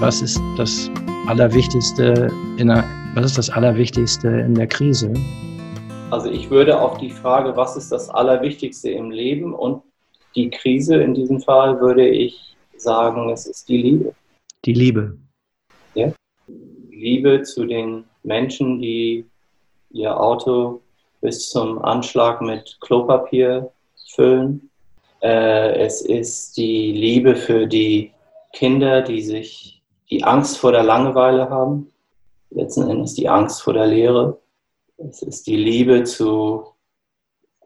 was ist das Allerwichtigste in der, was ist das Allerwichtigste in der Krise? Also ich würde auf die Frage, was ist das Allerwichtigste im Leben und die Krise in diesem Fall, würde ich sagen, es ist die Liebe. Die Liebe. Ja. Liebe zu den Menschen, die ihr Auto bis zum Anschlag mit Klopapier füllen. Äh, es ist die Liebe für die Kinder, die sich die Angst vor der Langeweile haben. Letzten Endes die Angst vor der Lehre. Es ist die Liebe zu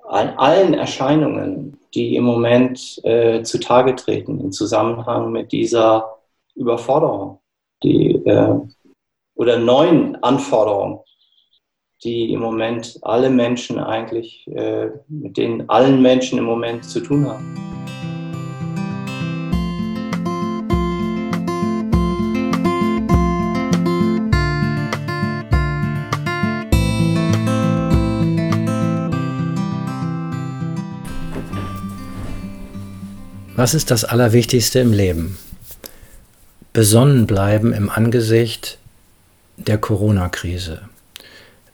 allen Erscheinungen, die im Moment äh, zutage treten im Zusammenhang mit dieser Überforderung die, äh, oder neuen Anforderungen, die im Moment alle Menschen eigentlich, äh, mit denen allen Menschen im Moment zu tun haben. Was ist das Allerwichtigste im Leben? Besonnen bleiben im Angesicht der Corona-Krise.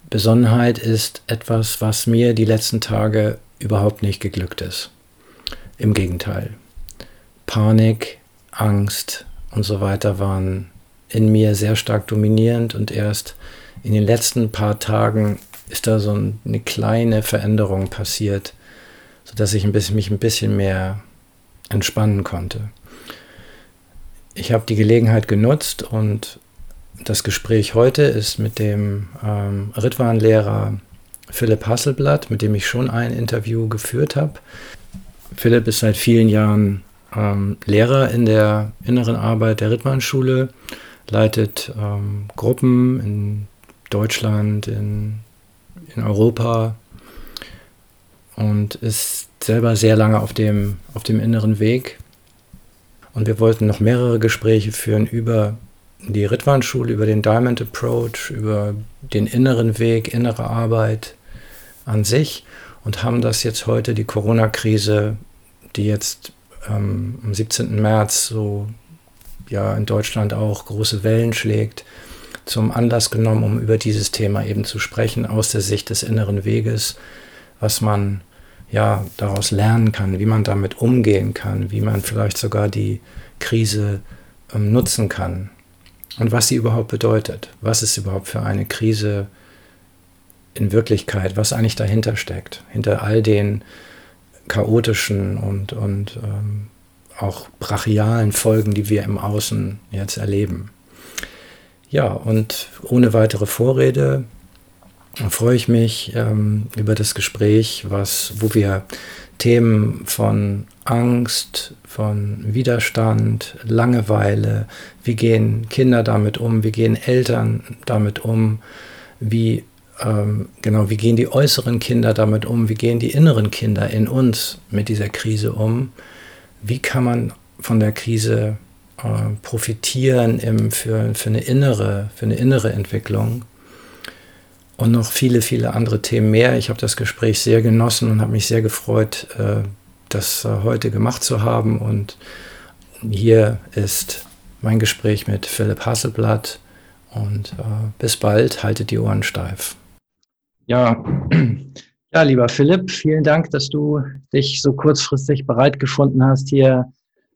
Besonnenheit ist etwas, was mir die letzten Tage überhaupt nicht geglückt ist. Im Gegenteil. Panik, Angst und so weiter waren in mir sehr stark dominierend und erst in den letzten paar Tagen ist da so eine kleine Veränderung passiert, sodass ich mich ein bisschen mehr entspannen konnte. Ich habe die Gelegenheit genutzt und das Gespräch heute ist mit dem ähm, Ritwan-Lehrer Philipp Hasselblatt, mit dem ich schon ein Interview geführt habe. Philipp ist seit vielen Jahren ähm, Lehrer in der inneren Arbeit der Ritwan-Schule, leitet ähm, Gruppen in Deutschland, in, in Europa und ist selber sehr lange auf dem, auf dem inneren Weg. Und wir wollten noch mehrere Gespräche führen über die Ritwan-Schule, über den Diamond Approach, über den inneren Weg, innere Arbeit an sich und haben das jetzt heute, die Corona-Krise, die jetzt ähm, am 17. März so ja in Deutschland auch große Wellen schlägt, zum Anlass genommen, um über dieses Thema eben zu sprechen, aus der Sicht des inneren Weges, was man ja daraus lernen kann, wie man damit umgehen kann, wie man vielleicht sogar die Krise ähm, nutzen kann und was sie überhaupt bedeutet. Was ist überhaupt für eine Krise in Wirklichkeit, was eigentlich dahinter steckt, hinter all den chaotischen und, und ähm, auch brachialen Folgen, die wir im Außen jetzt erleben. Ja, und ohne weitere Vorrede freue ich mich ähm, über das Gespräch, was, wo wir Themen von Angst, von Widerstand, Langeweile, wie gehen Kinder damit um, wie gehen Eltern damit um, wie ähm, genau, wie gehen die äußeren Kinder damit um, wie gehen die inneren Kinder in uns mit dieser Krise um, wie kann man von der Krise äh, profitieren im, für, für, eine innere, für eine innere Entwicklung und noch viele, viele andere Themen mehr. Ich habe das Gespräch sehr genossen und habe mich sehr gefreut, äh, das äh, heute gemacht zu haben. Und hier ist mein Gespräch mit Philipp Hasselblatt. Und äh, bis bald, haltet die Ohren steif. Ja, ja, lieber Philipp, vielen Dank, dass du dich so kurzfristig bereit gefunden hast, hier,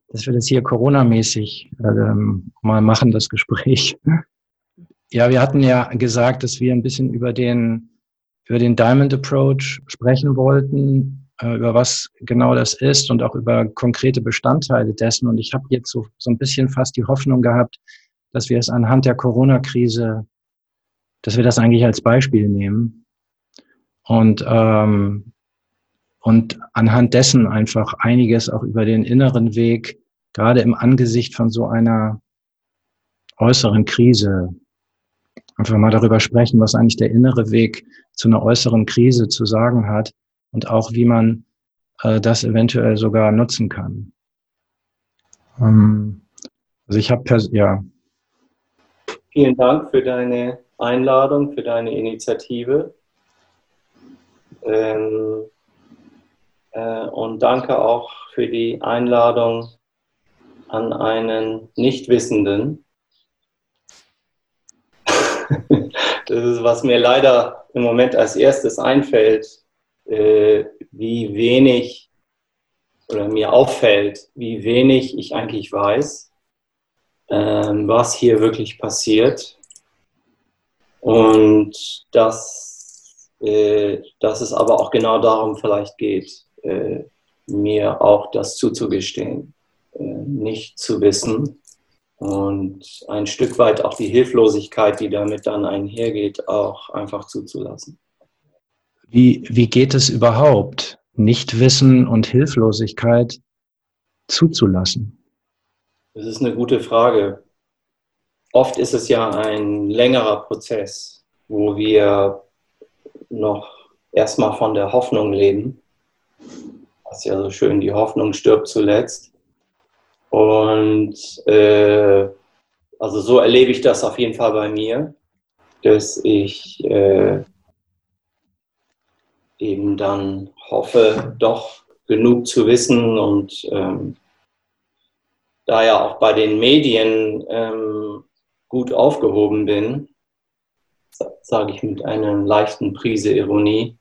dass wir das hier Corona-mäßig ähm, mal machen, das Gespräch. Ja, wir hatten ja gesagt, dass wir ein bisschen über den, über den Diamond Approach sprechen wollten, äh, über was genau das ist und auch über konkrete Bestandteile dessen. Und ich habe jetzt so, so ein bisschen fast die Hoffnung gehabt, dass wir es anhand der Corona-Krise, dass wir das eigentlich als Beispiel nehmen und, ähm, und anhand dessen einfach einiges auch über den inneren Weg, gerade im Angesicht von so einer äußeren Krise einfach mal darüber sprechen, was eigentlich der innere Weg zu einer äußeren Krise zu sagen hat und auch wie man äh, das eventuell sogar nutzen kann. Ähm, also ich habe ja. Vielen Dank für deine Einladung, für deine Initiative. Ähm, äh, und danke auch für die Einladung an einen Nichtwissenden, Das ist, was mir leider im Moment als erstes einfällt, äh, wie wenig oder mir auffällt, wie wenig ich eigentlich weiß, ähm, was hier wirklich passiert. Und dass, äh, dass es aber auch genau darum vielleicht geht, äh, mir auch das zuzugestehen, äh, nicht zu wissen und ein Stück weit auch die Hilflosigkeit, die damit dann einhergeht, auch einfach zuzulassen. Wie, wie geht es überhaupt, Nichtwissen und Hilflosigkeit zuzulassen? Das ist eine gute Frage. Oft ist es ja ein längerer Prozess, wo wir noch erstmal von der Hoffnung leben. Das ist ja so schön, die Hoffnung stirbt zuletzt. Und äh, also so erlebe ich das auf jeden Fall bei mir, dass ich äh, eben dann hoffe, doch genug zu wissen und ähm, da ja auch bei den Medien ähm, gut aufgehoben bin, sage ich mit einer leichten Prise Ironie,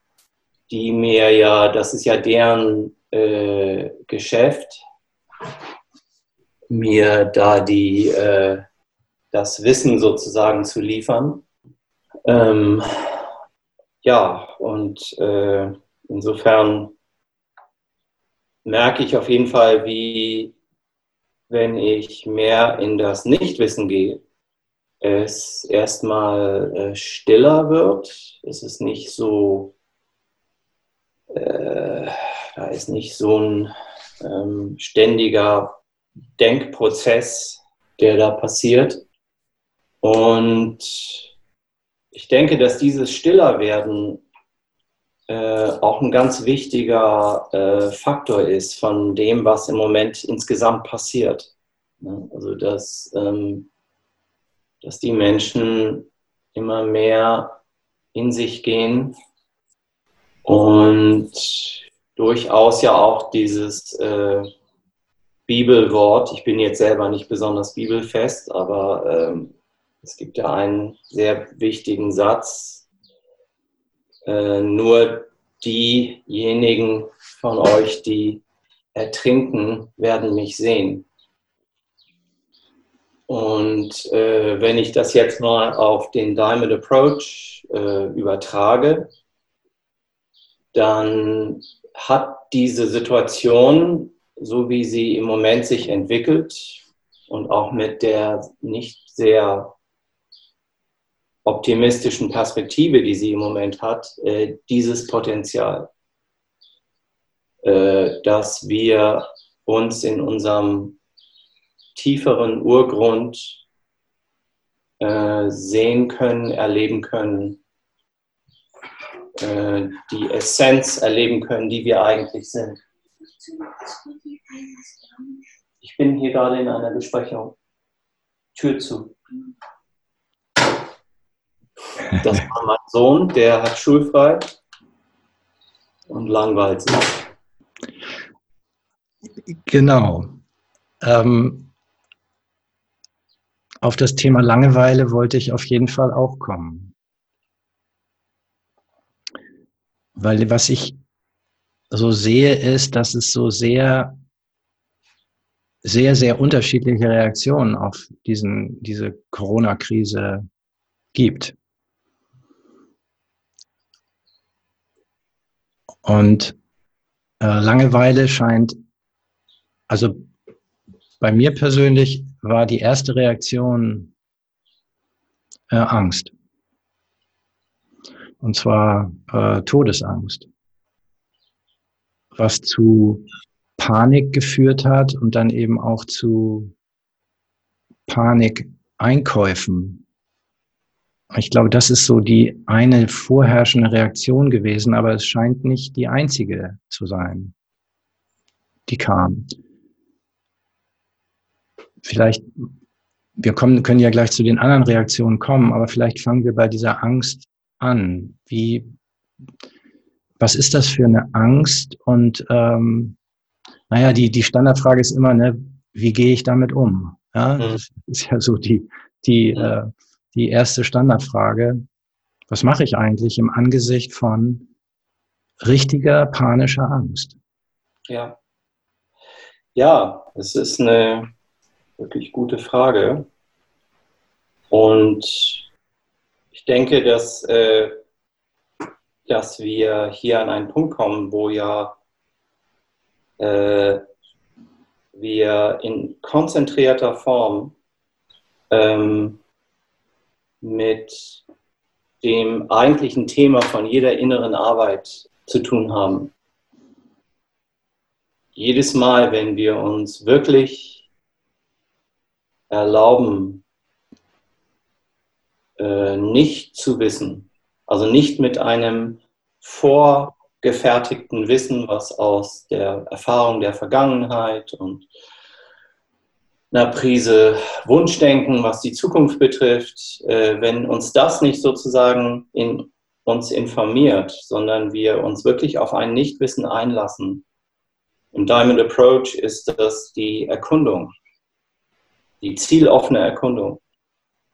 die mir ja, das ist ja deren äh, Geschäft, mir da die, äh, das Wissen sozusagen zu liefern. Ähm, ja, und äh, insofern merke ich auf jeden Fall, wie, wenn ich mehr in das Nichtwissen gehe, es erstmal äh, stiller wird. Es ist nicht so, äh, da ist nicht so ein ähm, ständiger Denkprozess, der da passiert. Und ich denke, dass dieses Stillerwerden äh, auch ein ganz wichtiger äh, Faktor ist von dem, was im Moment insgesamt passiert. Also, dass, ähm, dass die Menschen immer mehr in sich gehen und durchaus ja auch dieses äh, Bibelwort. Ich bin jetzt selber nicht besonders bibelfest, aber ähm, es gibt ja einen sehr wichtigen Satz. Äh, nur diejenigen von euch, die ertrinken, werden mich sehen. Und äh, wenn ich das jetzt mal auf den Diamond Approach äh, übertrage, dann hat diese Situation so wie sie im Moment sich entwickelt und auch mit der nicht sehr optimistischen Perspektive, die sie im Moment hat, äh, dieses Potenzial, äh, dass wir uns in unserem tieferen Urgrund äh, sehen können, erleben können, die Essenz erleben können, die wir eigentlich sind. Ich bin hier gerade in einer Besprechung. Tür zu. Das war mein Sohn, der hat schulfrei und langweilt sich. Genau. Ähm, auf das Thema Langeweile wollte ich auf jeden Fall auch kommen. Weil was ich so sehe, ist, dass es so sehr, sehr, sehr unterschiedliche Reaktionen auf diesen, diese Corona-Krise gibt. Und äh, Langeweile scheint, also bei mir persönlich war die erste Reaktion äh, Angst. Und zwar äh, Todesangst was zu Panik geführt hat und dann eben auch zu Panikeinkäufen. Ich glaube, das ist so die eine vorherrschende Reaktion gewesen, aber es scheint nicht die einzige zu sein, die kam. Vielleicht, wir kommen, können ja gleich zu den anderen Reaktionen kommen, aber vielleicht fangen wir bei dieser Angst an. Wie, was ist das für eine Angst? Und ähm, naja, die, die Standardfrage ist immer, ne, wie gehe ich damit um? Ja, mhm. das ist ja so die, die, mhm. äh, die erste Standardfrage. Was mache ich eigentlich im Angesicht von richtiger panischer Angst? Ja. Ja, es ist eine wirklich gute Frage. Und ich denke, dass, äh, dass wir hier an einen Punkt kommen, wo ja äh, wir in konzentrierter Form ähm, mit dem eigentlichen Thema von jeder inneren Arbeit zu tun haben. Jedes Mal, wenn wir uns wirklich erlauben, äh, nicht zu wissen, also nicht mit einem vorgefertigten Wissen, was aus der Erfahrung der Vergangenheit und einer Prise Wunschdenken, was die Zukunft betrifft, äh, wenn uns das nicht sozusagen in uns informiert, sondern wir uns wirklich auf ein Nichtwissen einlassen. Im Diamond Approach ist das die Erkundung, die zieloffene Erkundung.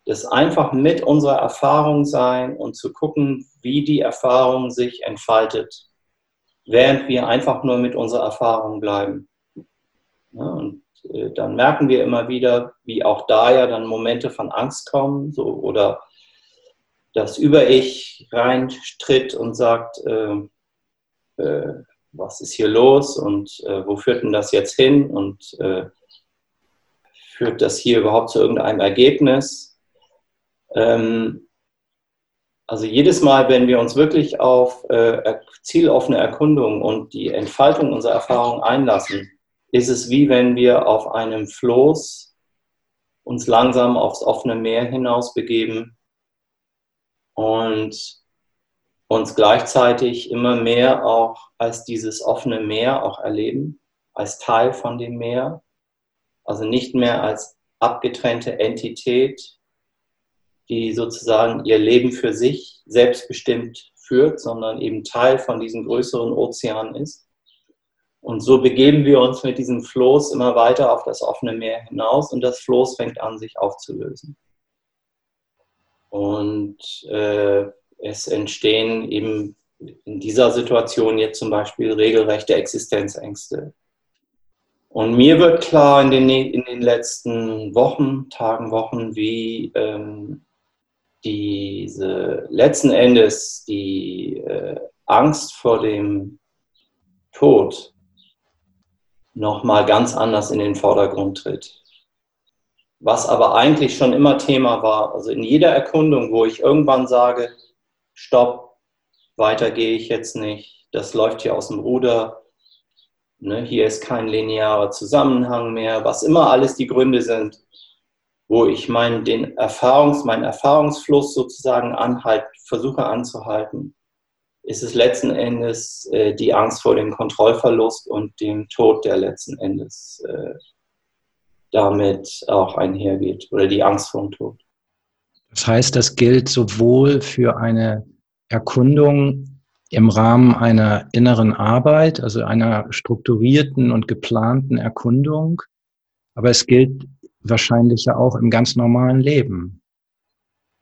Das einfach mit unserer Erfahrung sein und zu gucken, wie die Erfahrung sich entfaltet, während wir einfach nur mit unserer Erfahrung bleiben. Ja, und äh, dann merken wir immer wieder, wie auch da ja dann Momente von Angst kommen so, oder das Über-Ich reintritt und sagt, äh, äh, was ist hier los und äh, wo führt denn das jetzt hin und äh, führt das hier überhaupt zu irgendeinem Ergebnis? Ähm, also jedes Mal, wenn wir uns wirklich auf äh, zieloffene Erkundung und die Entfaltung unserer Erfahrung einlassen, ist es wie wenn wir auf einem Floß uns langsam aufs offene Meer hinaus begeben und uns gleichzeitig immer mehr auch als dieses offene Meer auch erleben, als Teil von dem Meer, also nicht mehr als abgetrennte Entität, die sozusagen ihr Leben für sich selbstbestimmt führt, sondern eben Teil von diesem größeren Ozean ist. Und so begeben wir uns mit diesem Floß immer weiter auf das offene Meer hinaus und das Floß fängt an, sich aufzulösen. Und äh, es entstehen eben in dieser Situation jetzt zum Beispiel regelrechte Existenzängste. Und mir wird klar in den, in den letzten Wochen, Tagen, Wochen, wie ähm, diese letzten Endes die äh, Angst vor dem Tod nochmal ganz anders in den Vordergrund tritt. Was aber eigentlich schon immer Thema war. Also in jeder Erkundung, wo ich irgendwann sage, stopp, weiter gehe ich jetzt nicht, das läuft hier aus dem Ruder, ne, hier ist kein linearer Zusammenhang mehr, was immer alles die Gründe sind, wo ich meinen, den Erfahrungs, meinen Erfahrungsfluss sozusagen anhalt, versuche anzuhalten ist es letzten Endes äh, die Angst vor dem Kontrollverlust und dem Tod, der letzten Endes äh, damit auch einhergeht oder die Angst vor dem Tod. Das heißt, das gilt sowohl für eine Erkundung im Rahmen einer inneren Arbeit, also einer strukturierten und geplanten Erkundung, aber es gilt wahrscheinlich ja auch im ganz normalen Leben.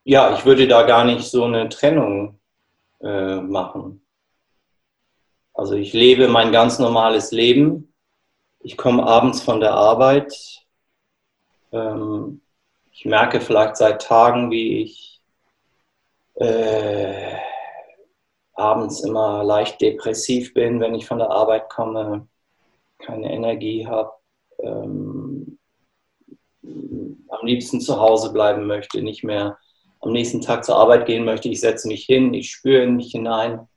Ja, ich würde da gar nicht so eine Trennung äh, machen. Also ich lebe mein ganz normales Leben. Ich komme abends von der Arbeit. Ähm, ich merke vielleicht seit Tagen, wie ich äh, abends immer leicht depressiv bin, wenn ich von der Arbeit komme, keine Energie habe, ähm, am liebsten zu Hause bleiben möchte, nicht mehr am nächsten Tag zur Arbeit gehen möchte. Ich setze mich hin, ich spüre in mich hinein.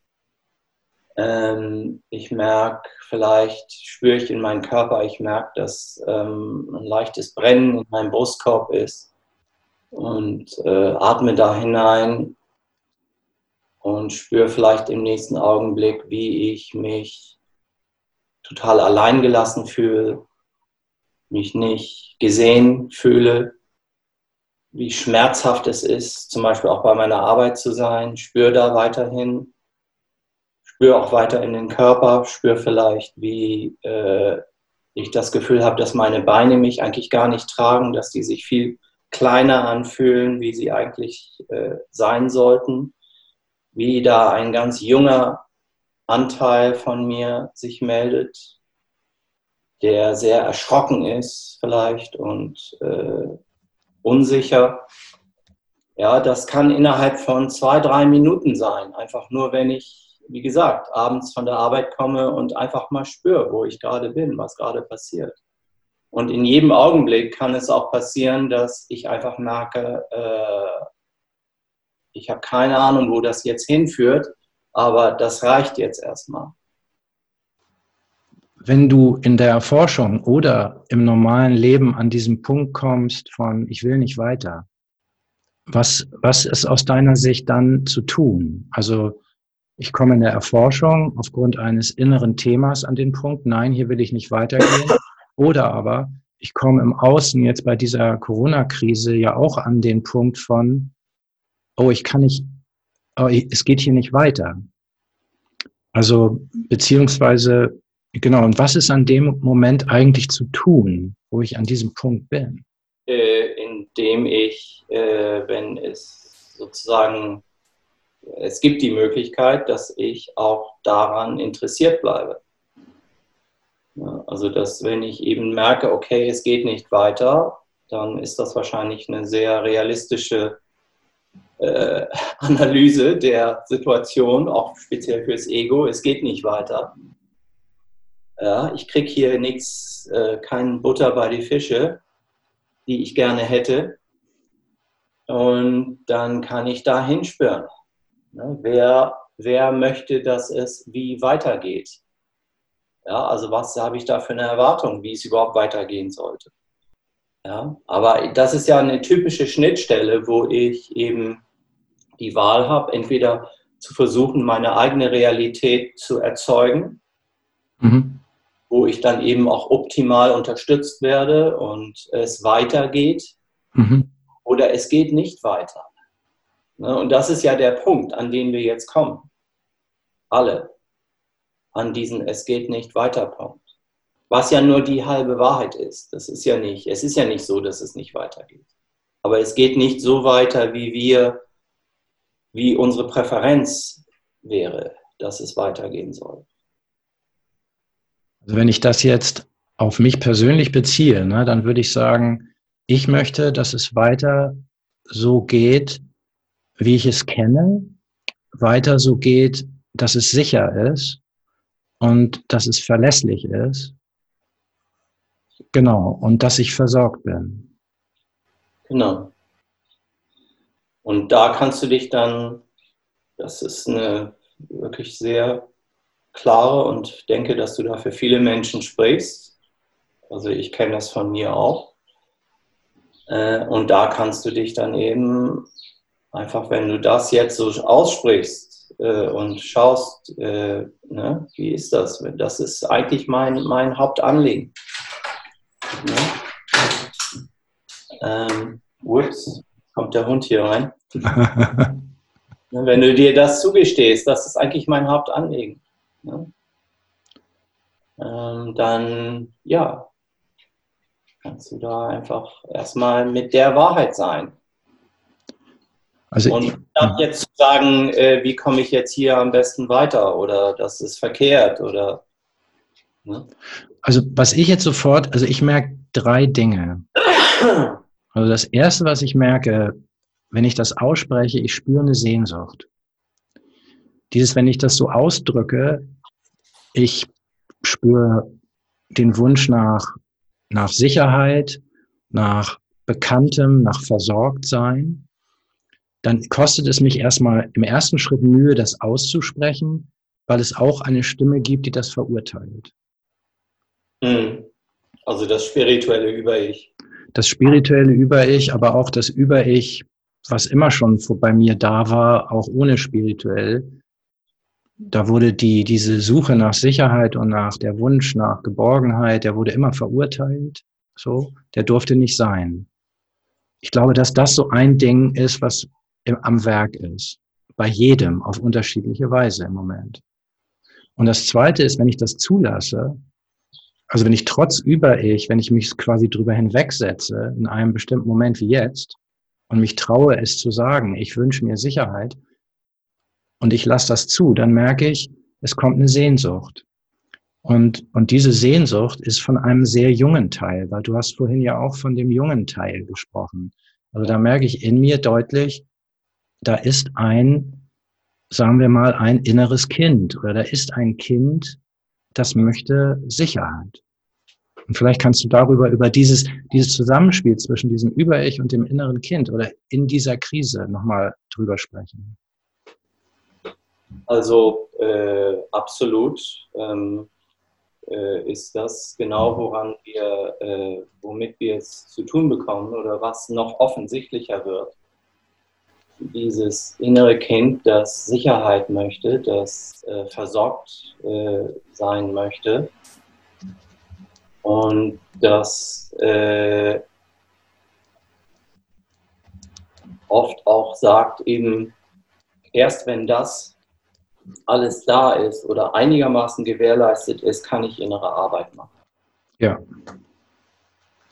Ähm, ich merke, vielleicht spüre ich in meinen Körper, ich merke, dass ähm, ein leichtes Brennen in meinem Brustkorb ist und äh, atme da hinein und spüre vielleicht im nächsten Augenblick, wie ich mich total alleingelassen fühle, mich nicht gesehen fühle wie schmerzhaft es ist, zum Beispiel auch bei meiner Arbeit zu sein. Spür da weiterhin, spür auch weiter in den Körper, spür vielleicht, wie äh, ich das Gefühl habe, dass meine Beine mich eigentlich gar nicht tragen, dass die sich viel kleiner anfühlen, wie sie eigentlich äh, sein sollten. wie da ein ganz junger Anteil von mir sich meldet, der sehr erschrocken ist vielleicht und äh, unsicher. Ja, das kann innerhalb von zwei, drei Minuten sein. Einfach nur, wenn ich, wie gesagt, abends von der Arbeit komme und einfach mal spüre, wo ich gerade bin, was gerade passiert. Und in jedem Augenblick kann es auch passieren, dass ich einfach merke, äh, ich habe keine Ahnung, wo das jetzt hinführt, aber das reicht jetzt erstmal. Wenn du in der Forschung oder im normalen Leben an diesen Punkt kommst von, ich will nicht weiter, was, was ist aus deiner Sicht dann zu tun? Also ich komme in der Erforschung aufgrund eines inneren Themas an den Punkt, nein, hier will ich nicht weitergehen. Oder aber ich komme im Außen jetzt bei dieser Corona-Krise ja auch an den Punkt von, oh, ich kann nicht, oh, es geht hier nicht weiter. Also, beziehungsweise, genau, und was ist an dem Moment eigentlich zu tun, wo ich an diesem Punkt bin? Äh, indem ich, äh, wenn es sozusagen, es gibt die Möglichkeit, dass ich auch daran interessiert bleibe. Ja, also, dass wenn ich eben merke, okay, es geht nicht weiter, dann ist das wahrscheinlich eine sehr realistische äh, Analyse der Situation, auch speziell fürs Ego. Es geht nicht weiter. Ja, ich kriege hier nichts, äh, kein Butter bei die Fische, die ich gerne hätte. Und dann kann ich da hinspüren. Ne? Wer, wer möchte, dass es wie weitergeht? Ja, also was habe ich da für eine Erwartung, wie es überhaupt weitergehen sollte? Ja, aber das ist ja eine typische Schnittstelle, wo ich eben die Wahl habe, entweder zu versuchen, meine eigene Realität zu erzeugen, mhm. Wo ich dann eben auch optimal unterstützt werde und es weitergeht, mhm. oder es geht nicht weiter. Ne, und das ist ja der Punkt, an den wir jetzt kommen. Alle an diesen Es geht nicht weiter Punkt. Was ja nur die halbe Wahrheit ist. Das ist ja nicht, es ist ja nicht so, dass es nicht weitergeht. Aber es geht nicht so weiter, wie wir wie unsere Präferenz wäre, dass es weitergehen soll. Also wenn ich das jetzt auf mich persönlich beziehe, ne, dann würde ich sagen, ich möchte, dass es weiter so geht, wie ich es kenne, weiter so geht, dass es sicher ist und dass es verlässlich ist. Genau, und dass ich versorgt bin. Genau. Und da kannst du dich dann, das ist eine wirklich sehr klare und denke, dass du da für viele Menschen sprichst. Also ich kenne das von mir auch. Äh, und da kannst du dich dann eben einfach, wenn du das jetzt so aussprichst äh, und schaust, äh, ne, wie ist das? Das ist eigentlich mein, mein Hauptanliegen. Ne? Ähm, ups, kommt der Hund hier rein. Wenn du dir das zugestehst, das ist eigentlich mein Hauptanliegen, ne? ähm, dann ja, kannst du da einfach erstmal mit der Wahrheit sein. Also und statt jetzt zu sagen, äh, wie komme ich jetzt hier am besten weiter oder das ist verkehrt oder. Ne? Also was ich jetzt sofort, also ich merke drei Dinge. Also das erste, was ich merke, wenn ich das ausspreche, ich spüre eine Sehnsucht. Dieses, wenn ich das so ausdrücke, ich spüre den Wunsch nach, nach Sicherheit, nach Bekanntem, nach Versorgtsein, dann kostet es mich erstmal im ersten Schritt Mühe, das auszusprechen, weil es auch eine Stimme gibt, die das verurteilt. Hm. Also das spirituelle Über-Ich. Das spirituelle Über-Ich, aber auch das Über-Ich, was immer schon bei mir da war, auch ohne spirituell, da wurde die, diese Suche nach Sicherheit und nach der Wunsch nach Geborgenheit, der wurde immer verurteilt. So, der durfte nicht sein. Ich glaube, dass das so ein Ding ist, was im, am Werk ist. Bei jedem auf unterschiedliche Weise im Moment. Und das zweite ist, wenn ich das zulasse, also wenn ich trotz Über-Ich, wenn ich mich quasi drüber hinwegsetze, in einem bestimmten Moment wie jetzt, und mich traue, es zu sagen, ich wünsche mir Sicherheit, und ich lasse das zu, dann merke ich, es kommt eine Sehnsucht. Und, und diese Sehnsucht ist von einem sehr jungen Teil, weil du hast vorhin ja auch von dem jungen Teil gesprochen. Also da merke ich in mir deutlich, da ist ein, sagen wir mal, ein inneres Kind oder da ist ein Kind, das möchte Sicherheit. Und vielleicht kannst du darüber, über dieses, dieses Zusammenspiel zwischen diesem Über-Ich und dem inneren Kind oder in dieser Krise nochmal drüber sprechen. Also äh, absolut ähm, äh, ist das genau, woran wir, äh, womit wir es zu tun bekommen oder was noch offensichtlicher wird. Dieses innere Kind, das Sicherheit möchte, das äh, versorgt äh, sein möchte und das äh, oft auch sagt, eben erst wenn das alles da ist oder einigermaßen gewährleistet ist, kann ich innere Arbeit machen. Ja.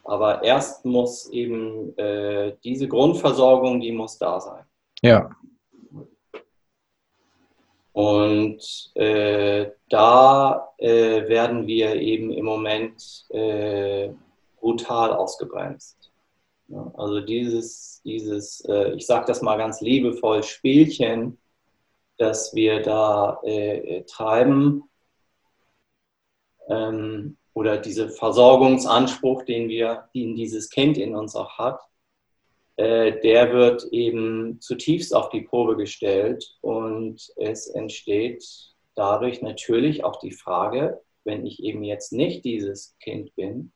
Aber erst muss eben äh, diese Grundversorgung, die muss da sein. Ja. Und äh, da äh, werden wir eben im Moment äh, brutal ausgebremst. Ja, also dieses, dieses äh, ich sage das mal ganz liebevoll, Spielchen, das wir da äh, treiben, ähm, oder dieser Versorgungsanspruch, den wir, den dieses Kind in uns auch hat, äh, der wird eben zutiefst auf die Probe gestellt und es entsteht dadurch natürlich auch die Frage, wenn ich eben jetzt nicht dieses Kind bin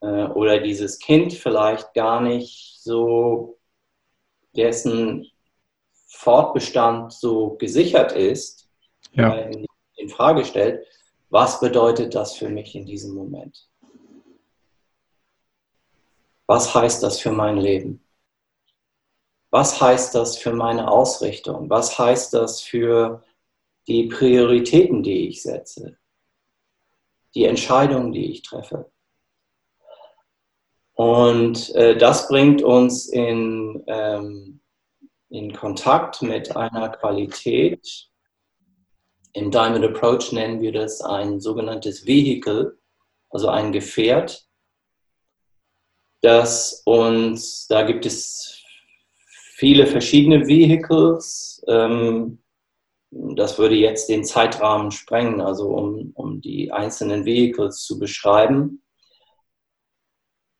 äh, oder dieses Kind vielleicht gar nicht so dessen Fortbestand so gesichert ist, ja. in, in Frage stellt, was bedeutet das für mich in diesem Moment? Was heißt das für mein Leben? Was heißt das für meine Ausrichtung? Was heißt das für die Prioritäten, die ich setze? Die Entscheidungen, die ich treffe? Und äh, das bringt uns in, ähm, in Kontakt mit einer Qualität. Im Diamond Approach nennen wir das ein sogenanntes Vehicle, also ein Gefährt, dass uns, da gibt es viele verschiedene Vehicles. Ähm, das würde jetzt den Zeitrahmen sprengen, also um, um die einzelnen Vehicles zu beschreiben.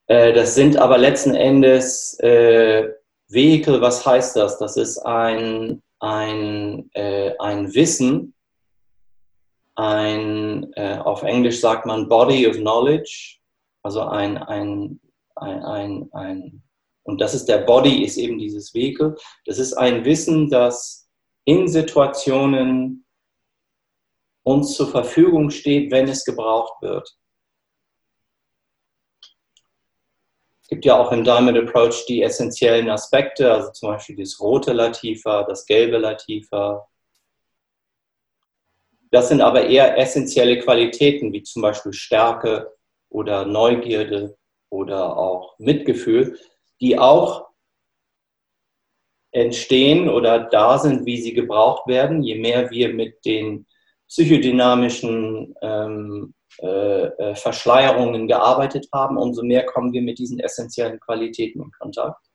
Äh, das sind aber letzten Endes äh, Vehicle, was heißt das? Das ist ein, ein, äh, ein Wissen, ein, äh, auf Englisch sagt man Body of Knowledge, also ein, ein ein, ein, ein, und das ist der Body, ist eben dieses Vehikel. Das ist ein Wissen, das in Situationen uns zur Verfügung steht, wenn es gebraucht wird. Gibt ja auch im Diamond Approach die essentiellen Aspekte, also zum Beispiel das rote Latifa, das gelbe Latifa. Das sind aber eher essentielle Qualitäten, wie zum Beispiel Stärke oder Neugierde oder auch Mitgefühl, die auch entstehen oder da sind, wie sie gebraucht werden, je mehr wir mit den psychodynamischen ähm, äh, äh, Verschleierungen gearbeitet haben, umso mehr kommen wir mit diesen essentiellen Qualitäten in Kontakt.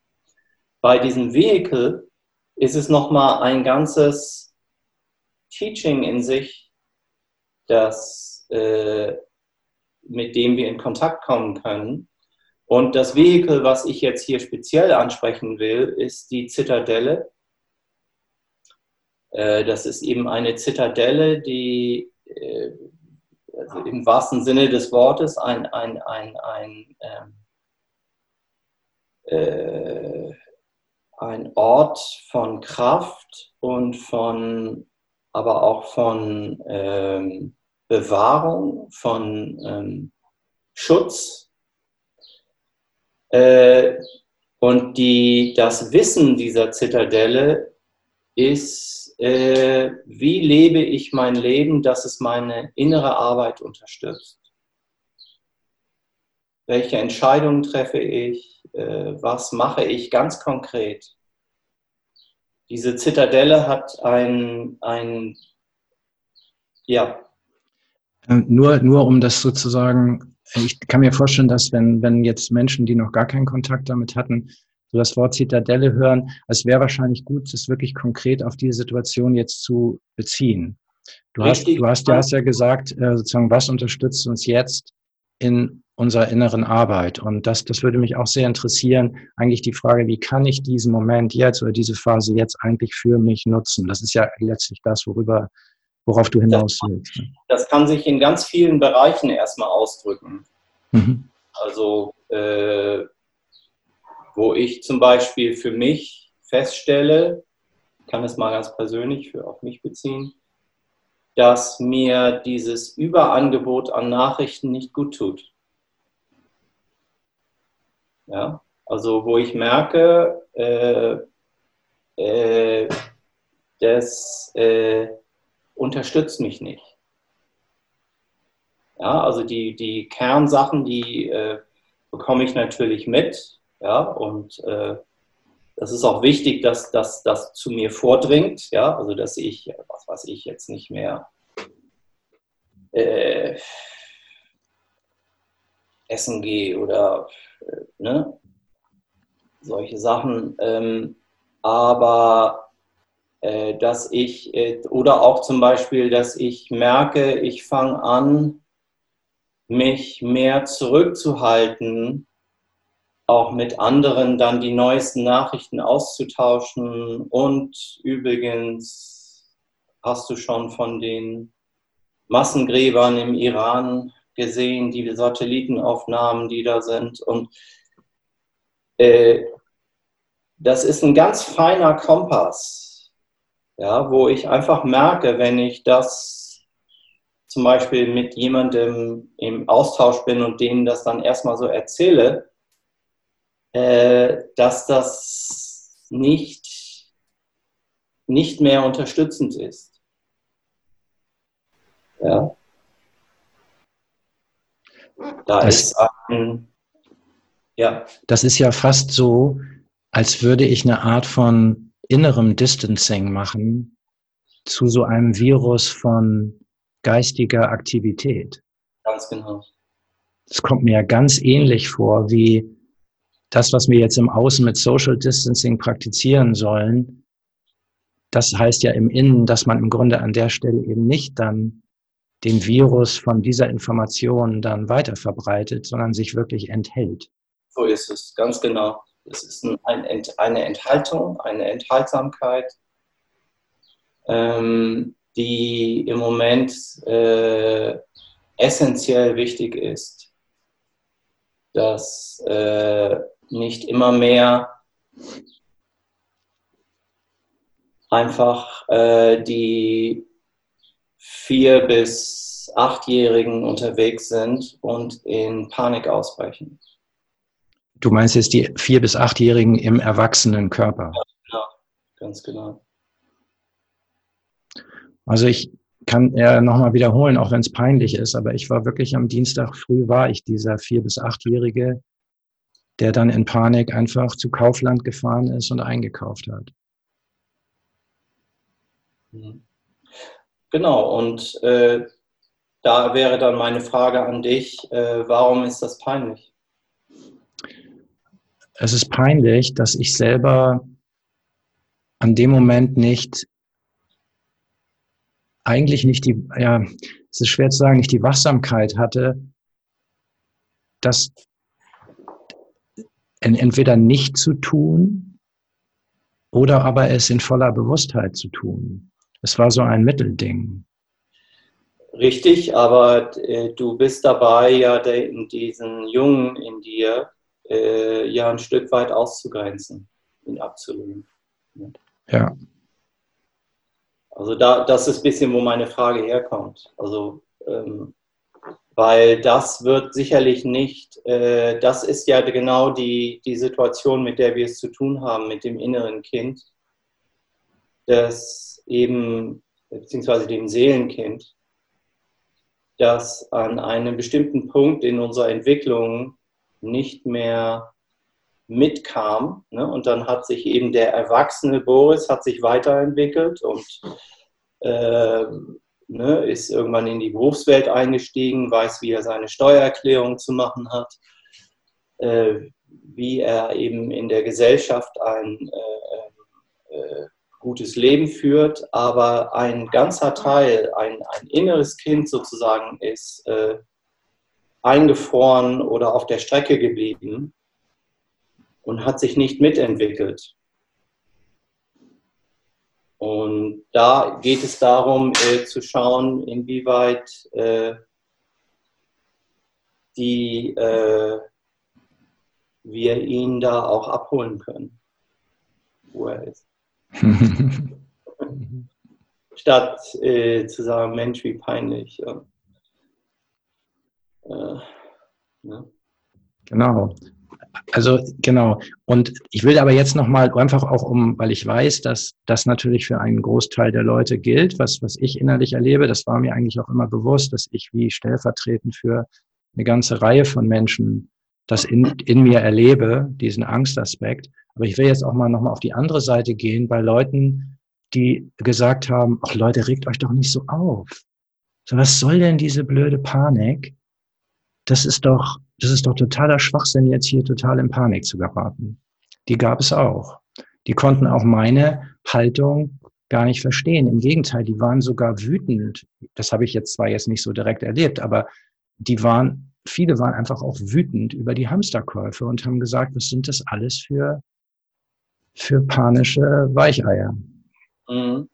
Bei diesem Vehikel ist es nochmal ein ganzes Teaching in sich, das, äh, mit dem wir in Kontakt kommen können, und das Vehikel, was ich jetzt hier speziell ansprechen will, ist die Zitadelle. Äh, das ist eben eine Zitadelle, die äh, also im wahrsten Sinne des Wortes ein, ein, ein, ein, ähm, äh, ein Ort von Kraft und von, aber auch von ähm, Bewahrung, von ähm, Schutz. Äh, und die, das Wissen dieser Zitadelle ist, äh, wie lebe ich mein Leben, dass es meine innere Arbeit unterstützt. Welche Entscheidungen treffe ich? Äh, was mache ich ganz konkret? diese Zitadelle hat ein, ein ja. Ähm, nur, nur um das sozusagen, ich kann mir vorstellen, dass wenn, wenn jetzt Menschen, die noch gar keinen Kontakt damit hatten, so das Wort Zitadelle hören, es wäre wahrscheinlich gut, das wirklich konkret auf diese Situation jetzt zu beziehen. Du hast, du hast, du hast ja gesagt, äh, sozusagen, was unterstützt uns jetzt in unserer inneren Arbeit? Und das, das würde mich auch sehr interessieren. Eigentlich die Frage, wie kann ich diesen Moment jetzt oder diese Phase jetzt eigentlich für mich nutzen? Das ist ja letztlich das, worüber, worauf du hinaus willst. Ne? Das kann sich in ganz vielen Bereichen erstmal ausdrücken. Mhm. Also, äh, wo ich zum Beispiel für mich feststelle, kann es mal ganz persönlich für auf mich beziehen, dass mir dieses Überangebot an Nachrichten nicht gut tut. Ja, also wo ich merke, äh, äh, das äh, unterstützt mich nicht. Ja, also die, die Kernsachen, die äh, bekomme ich natürlich mit. Ja, und äh, das ist auch wichtig, dass das zu mir vordringt. Ja, also dass ich, was weiß ich, jetzt nicht mehr äh, essen gehe oder äh, ne, solche Sachen. Ähm, aber äh, dass ich, äh, oder auch zum Beispiel, dass ich merke, ich fange an, mich mehr zurückzuhalten, auch mit anderen dann die neuesten Nachrichten auszutauschen. Und übrigens hast du schon von den Massengräbern im Iran gesehen, die Satellitenaufnahmen, die da sind. Und äh, das ist ein ganz feiner Kompass, ja, wo ich einfach merke, wenn ich das zum Beispiel mit jemandem im Austausch bin und denen das dann erstmal so erzähle, äh, dass das nicht, nicht mehr unterstützend ist. Ja. Da das, ist ein, ja. Das ist ja fast so, als würde ich eine Art von innerem Distancing machen zu so einem Virus von geistiger Aktivität. Ganz genau. Es kommt mir ja ganz ähnlich vor wie das, was wir jetzt im Außen mit Social Distancing praktizieren sollen. Das heißt ja im Innen, dass man im Grunde an der Stelle eben nicht dann den Virus von dieser Information dann weiter verbreitet, sondern sich wirklich enthält. So ist es, ganz genau. Es ist ein, eine Enthaltung, eine Enthaltsamkeit, ähm, die im Moment äh, essentiell wichtig ist, dass äh, nicht immer mehr einfach äh, die vier- bis achtjährigen unterwegs sind und in Panik ausbrechen. Du meinst jetzt die vier- bis achtjährigen im erwachsenen Körper? Ja, genau, ganz genau. Also ich kann ja nochmal wiederholen, auch wenn es peinlich ist, aber ich war wirklich am Dienstag früh, war ich dieser vier- bis achtjährige, der dann in Panik einfach zu Kaufland gefahren ist und eingekauft hat. Genau, und äh, da wäre dann meine Frage an dich, äh, warum ist das peinlich? Es ist peinlich, dass ich selber an dem Moment nicht, eigentlich nicht die, ja, es ist schwer zu sagen, nicht die Wachsamkeit hatte, das entweder nicht zu tun oder aber es in voller Bewusstheit zu tun. Es war so ein Mittelding. Richtig, aber äh, du bist dabei, ja den, diesen Jungen in dir äh, ja ein Stück weit auszugrenzen, ihn abzulehnen. Ja. Also da, das ist ein bisschen, wo meine Frage herkommt. Also ähm, weil das wird sicherlich nicht, äh, das ist ja genau die, die Situation, mit der wir es zu tun haben, mit dem inneren Kind, das eben, beziehungsweise dem Seelenkind, das an einem bestimmten Punkt in unserer Entwicklung nicht mehr mitkam. Ne? Und dann hat sich eben der erwachsene Boris hat sich weiterentwickelt und äh, ne, ist irgendwann in die Berufswelt eingestiegen, weiß, wie er seine Steuererklärung zu machen hat, äh, wie er eben in der Gesellschaft ein äh, äh gutes Leben führt, aber ein ganzer Teil, ein, ein inneres Kind sozusagen ist äh, eingefroren oder auf der Strecke geblieben und hat sich nicht mitentwickelt. Und da geht es darum äh, zu schauen, inwieweit äh, die, äh, wir ihn da auch abholen können, wo er ist. Statt äh, zu sagen, Mensch, wie peinlich. Ja. Äh, ja. Genau. Also genau. Und ich will aber jetzt nochmal einfach auch um, weil ich weiß, dass das natürlich für einen Großteil der Leute gilt, was, was ich innerlich erlebe. Das war mir eigentlich auch immer bewusst, dass ich wie stellvertretend für eine ganze Reihe von Menschen das in, in mir erlebe, diesen Angstaspekt. Aber ich will jetzt auch mal nochmal auf die andere Seite gehen bei Leuten, die gesagt haben, ach Leute, regt euch doch nicht so auf. So, was soll denn diese blöde Panik? Das ist doch, das ist doch totaler Schwachsinn, jetzt hier total in Panik zu geraten. Die gab es auch. Die konnten auch meine Haltung gar nicht verstehen. Im Gegenteil, die waren sogar wütend. Das habe ich jetzt zwar jetzt nicht so direkt erlebt, aber die waren, viele waren einfach auch wütend über die Hamsterkäufe und haben gesagt, was sind das alles für, für panische Weicheier? Mhm.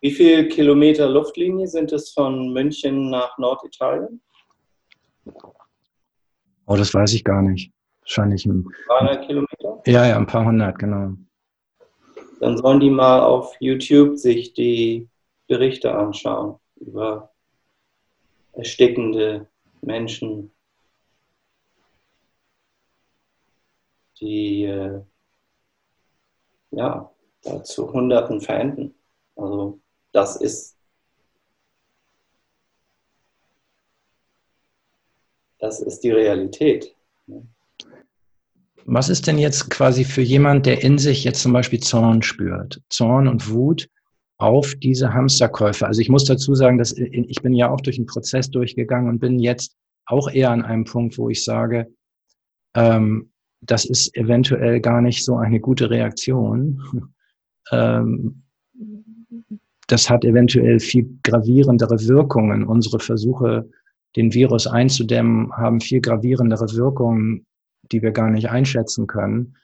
Wie viele Kilometer Luftlinie sind es von München nach Norditalien? Oh, das weiß ich gar nicht. Wahrscheinlich ein 200 Kilometer? Ja, ja, ein paar hundert, genau. Dann sollen die mal auf YouTube sich die Berichte anschauen über erstickende Menschen, die äh, ja, zu Hunderten verenden. Also das ist Das ist die Realität. Was ist denn jetzt quasi für jemand, der in sich jetzt zum Beispiel Zorn spürt, Zorn und Wut auf diese Hamsterkäufe? Also ich muss dazu sagen, dass ich bin ja auch durch einen Prozess durchgegangen und bin jetzt auch eher an einem Punkt, wo ich sage, ähm, das ist eventuell gar nicht so eine gute Reaktion. Ähm, das hat eventuell viel gravierendere Wirkungen, unsere Versuche, den Virus einzudämmen, haben viel gravierendere Wirkungen, die wir gar nicht einschätzen können.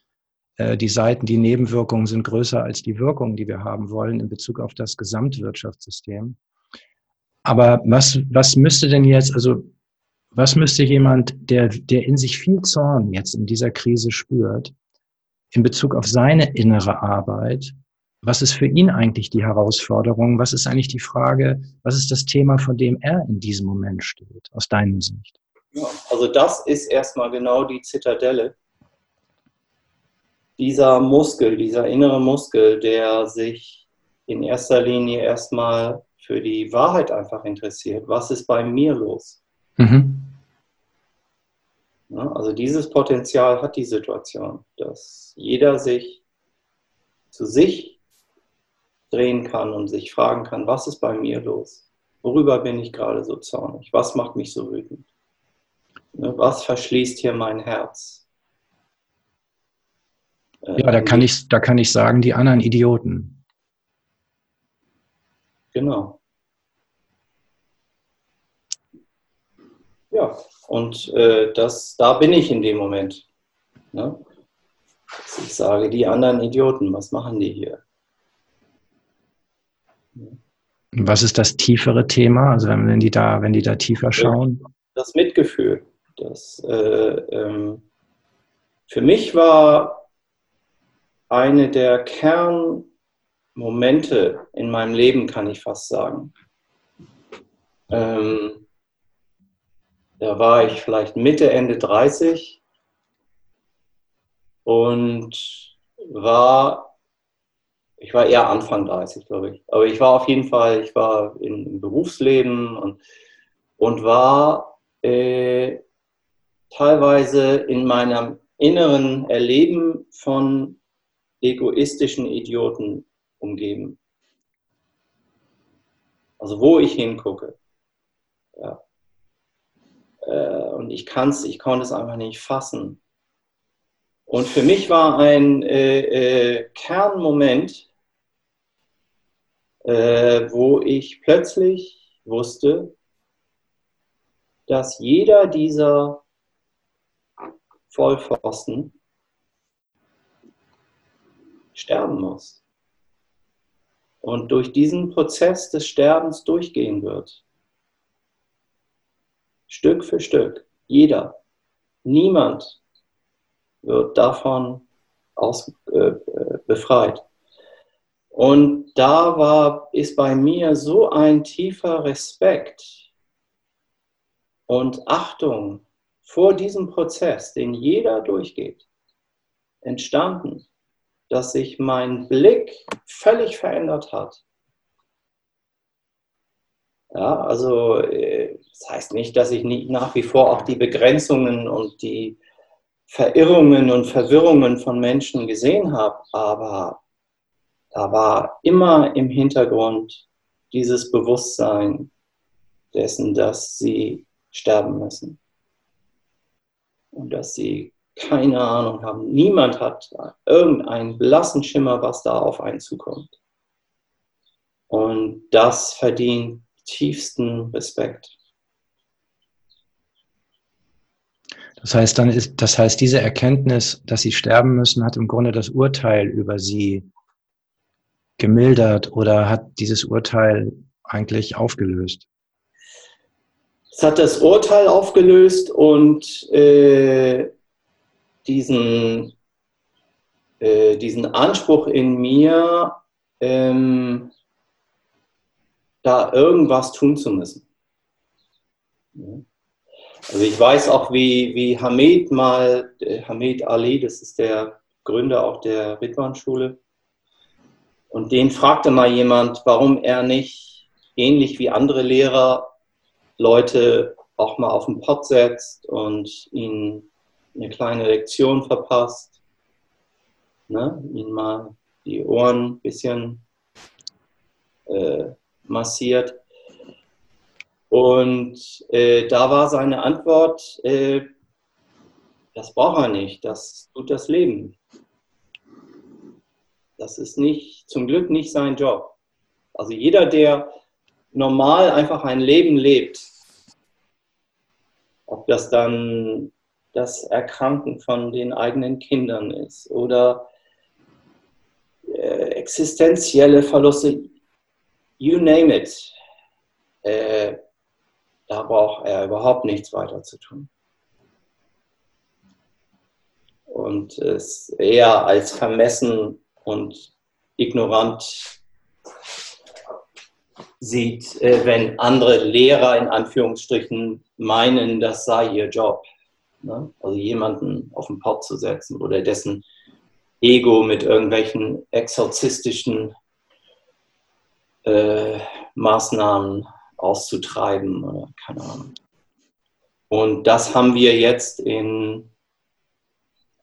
Äh, die Seiten, die Nebenwirkungen sind größer als die Wirkungen, die wir haben wollen in Bezug auf das Gesamtwirtschaftssystem. Aber was, was müsste denn jetzt, also was müsste jemand, der, der in sich viel Zorn jetzt in dieser Krise spürt, in Bezug auf seine innere Arbeit, was ist für ihn eigentlich die Herausforderung? Was ist eigentlich die Frage? Was ist das Thema, vor dem er in diesem Moment steht, aus deinem Sicht? Ja, also das ist erstmal genau die Zitadelle. Dieser Muskel, dieser innere Muskel, der sich in erster Linie erstmal für die Wahrheit einfach interessiert. Was ist bei mir los? Mhm. Ja, also dieses Potenzial hat die Situation, dass jeder sich zu sich drehen kann und sich fragen kann, was ist bei mir los? Worüber bin ich gerade so zornig? Was macht mich so wütend? Ne, was verschließt hier mein Herz? Ja, da kann ich, da kann ich sagen, die anderen Idioten. Genau. Ja, und äh, das, da bin ich in dem Moment. Ne? Ich sage, die anderen Idioten, was machen die hier? Was ist das tiefere Thema? Also wenn die da, wenn die da tiefer schauen? Das Mitgefühl. Das, äh, ähm, für mich war eine der Kernmomente in meinem Leben, kann ich fast sagen. Ähm, da war ich vielleicht Mitte, Ende 30 und war ich war eher Anfang 30, glaube ich. Aber ich war auf jeden Fall, ich war im Berufsleben und, und war äh, teilweise in meiner inneren Erleben von egoistischen Idioten umgeben. Also wo ich hingucke. Ja. Äh, und ich kann's, ich konnte es einfach nicht fassen. Und für mich war ein äh, äh, Kernmoment, äh, wo ich plötzlich wusste, dass jeder dieser Vollpfosten sterben muss und durch diesen Prozess des Sterbens durchgehen wird. Stück für Stück. Jeder. Niemand wird davon aus, äh, befreit. Und da war, ist bei mir so ein tiefer Respekt und Achtung vor diesem Prozess, den jeder durchgeht, entstanden, dass sich mein Blick völlig verändert hat. Ja, also äh, das heißt nicht, dass ich nicht nach wie vor auch die Begrenzungen und die Verirrungen und Verwirrungen von Menschen gesehen habe, aber da war immer im Hintergrund dieses Bewusstsein dessen, dass sie sterben müssen und dass sie keine Ahnung haben. Niemand hat irgendeinen blassen Schimmer, was da auf einen zukommt. Und das verdient tiefsten Respekt. Das heißt, dann ist, das heißt, diese Erkenntnis, dass sie sterben müssen, hat im Grunde das Urteil über sie gemildert oder hat dieses Urteil eigentlich aufgelöst? Es hat das Urteil aufgelöst und äh, diesen, äh, diesen Anspruch in mir, ähm, da irgendwas tun zu müssen. Also ich weiß auch, wie, wie Hamid mal, äh, Hamid Ali, das ist der Gründer auch der Ridwan-Schule, und den fragte mal jemand, warum er nicht ähnlich wie andere Lehrer Leute auch mal auf den Pott setzt und ihnen eine kleine Lektion verpasst, ne? ihnen mal die Ohren ein bisschen äh, massiert. Und äh, da war seine Antwort, äh, das braucht er nicht, das tut das Leben. Das ist nicht, zum Glück nicht sein Job. Also jeder, der normal einfach ein Leben lebt, ob das dann das Erkranken von den eigenen Kindern ist oder äh, existenzielle Verluste, you name it. Äh, da braucht er überhaupt nichts weiter zu tun. Und es eher als vermessen und ignorant sieht, äh, wenn andere Lehrer in Anführungsstrichen meinen, das sei ihr Job. Ne? Also jemanden auf den Pott zu setzen oder dessen Ego mit irgendwelchen exorzistischen äh, Maßnahmen auszutreiben oder keine Ahnung. Und das haben wir jetzt in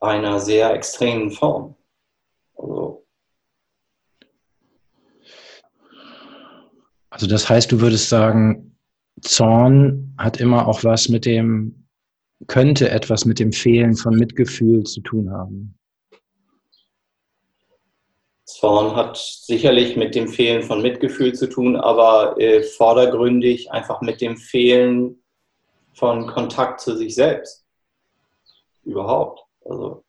einer sehr extremen Form. Also, also das heißt, du würdest sagen, Zorn hat immer auch was mit dem könnte etwas mit dem Fehlen von Mitgefühl zu tun haben. Zorn hat sicherlich mit dem Fehlen von Mitgefühl zu tun, aber äh, vordergründig einfach mit dem Fehlen von Kontakt zu sich selbst. Überhaupt. Also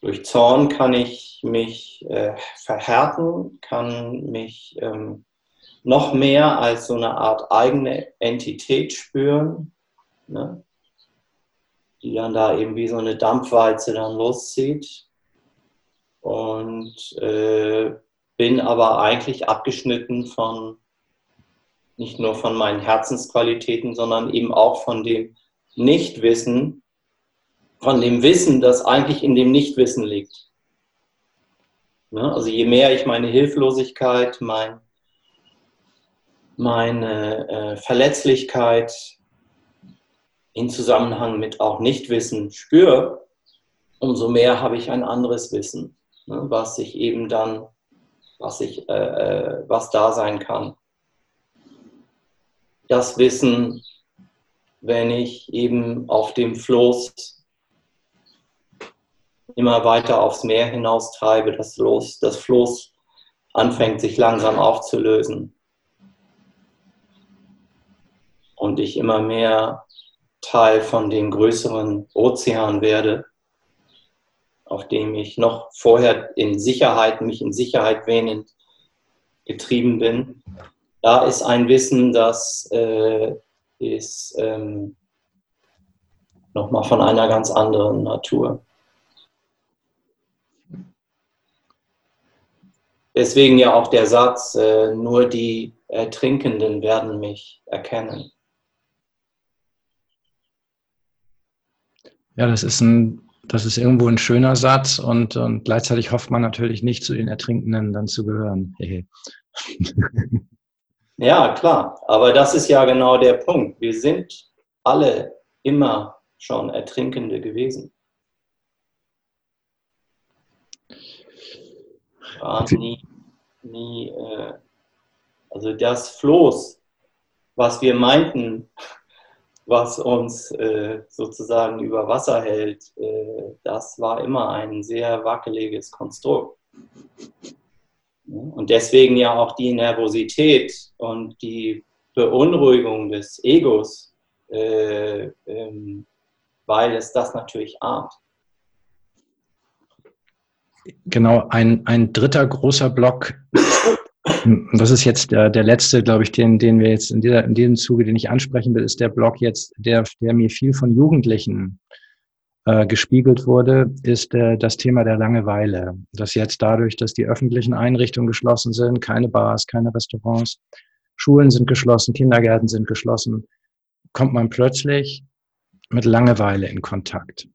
durch Zorn kann ich mich äh, verhärten, kann mich ähm, noch mehr als so eine Art eigene Entität spüren. Ne? die dann da eben wie so eine Dampfwalze dann loszieht. Und äh, bin aber eigentlich abgeschnitten von nicht nur von meinen Herzensqualitäten, sondern eben auch von dem Nichtwissen, von dem Wissen, das eigentlich in dem Nichtwissen liegt. Ja, also je mehr ich meine Hilflosigkeit, mein, meine äh, Verletzlichkeit in Zusammenhang mit auch Nichtwissen spüre, umso mehr habe ich ein anderes Wissen, ne, was ich eben dann, was ich, äh, äh, was da sein kann. Das Wissen, wenn ich eben auf dem Floß immer weiter aufs Meer hinaus treibe, das Floß, das Floß anfängt sich langsam aufzulösen und ich immer mehr Teil von dem größeren Ozean werde, auf dem ich noch vorher in Sicherheit, mich in Sicherheit wähnend getrieben bin. Da ist ein Wissen, das äh, ist ähm, nochmal von einer ganz anderen Natur. Deswegen ja auch der Satz, äh, nur die Ertrinkenden werden mich erkennen. Ja, das ist ein, das ist irgendwo ein schöner Satz und, und gleichzeitig hofft man natürlich nicht zu den Ertrinkenden dann zu gehören. ja, klar. Aber das ist ja genau der Punkt. Wir sind alle immer schon Ertrinkende gewesen. War nie, nie, äh, also das Floß, was wir meinten, was uns äh, sozusagen über Wasser hält, äh, das war immer ein sehr wackeliges Konstrukt. Und deswegen ja auch die Nervosität und die Beunruhigung des Egos, äh, ähm, weil es das natürlich ahnt. Genau, ein, ein dritter großer Block das ist jetzt der, der letzte, glaube ich, den, den wir jetzt in, dieser, in diesem Zuge, den ich ansprechen will, ist der Blog jetzt, der, der mir viel von Jugendlichen äh, gespiegelt wurde, ist äh, das Thema der Langeweile. Dass jetzt dadurch, dass die öffentlichen Einrichtungen geschlossen sind, keine Bars, keine Restaurants, Schulen sind geschlossen, Kindergärten sind geschlossen, kommt man plötzlich mit Langeweile in Kontakt.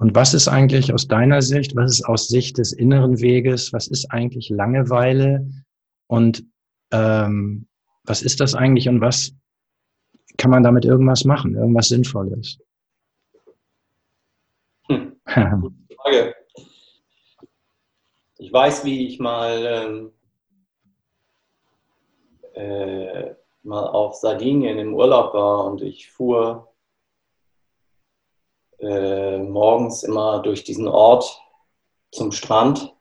Und was ist eigentlich aus deiner Sicht, was ist aus Sicht des inneren Weges, was ist eigentlich Langeweile und ähm, was ist das eigentlich und was kann man damit irgendwas machen, irgendwas Sinnvolles? Hm. Frage. Ich weiß, wie ich mal, ähm, äh, mal auf Sardinien im Urlaub war und ich fuhr äh, morgens immer durch diesen Ort zum Strand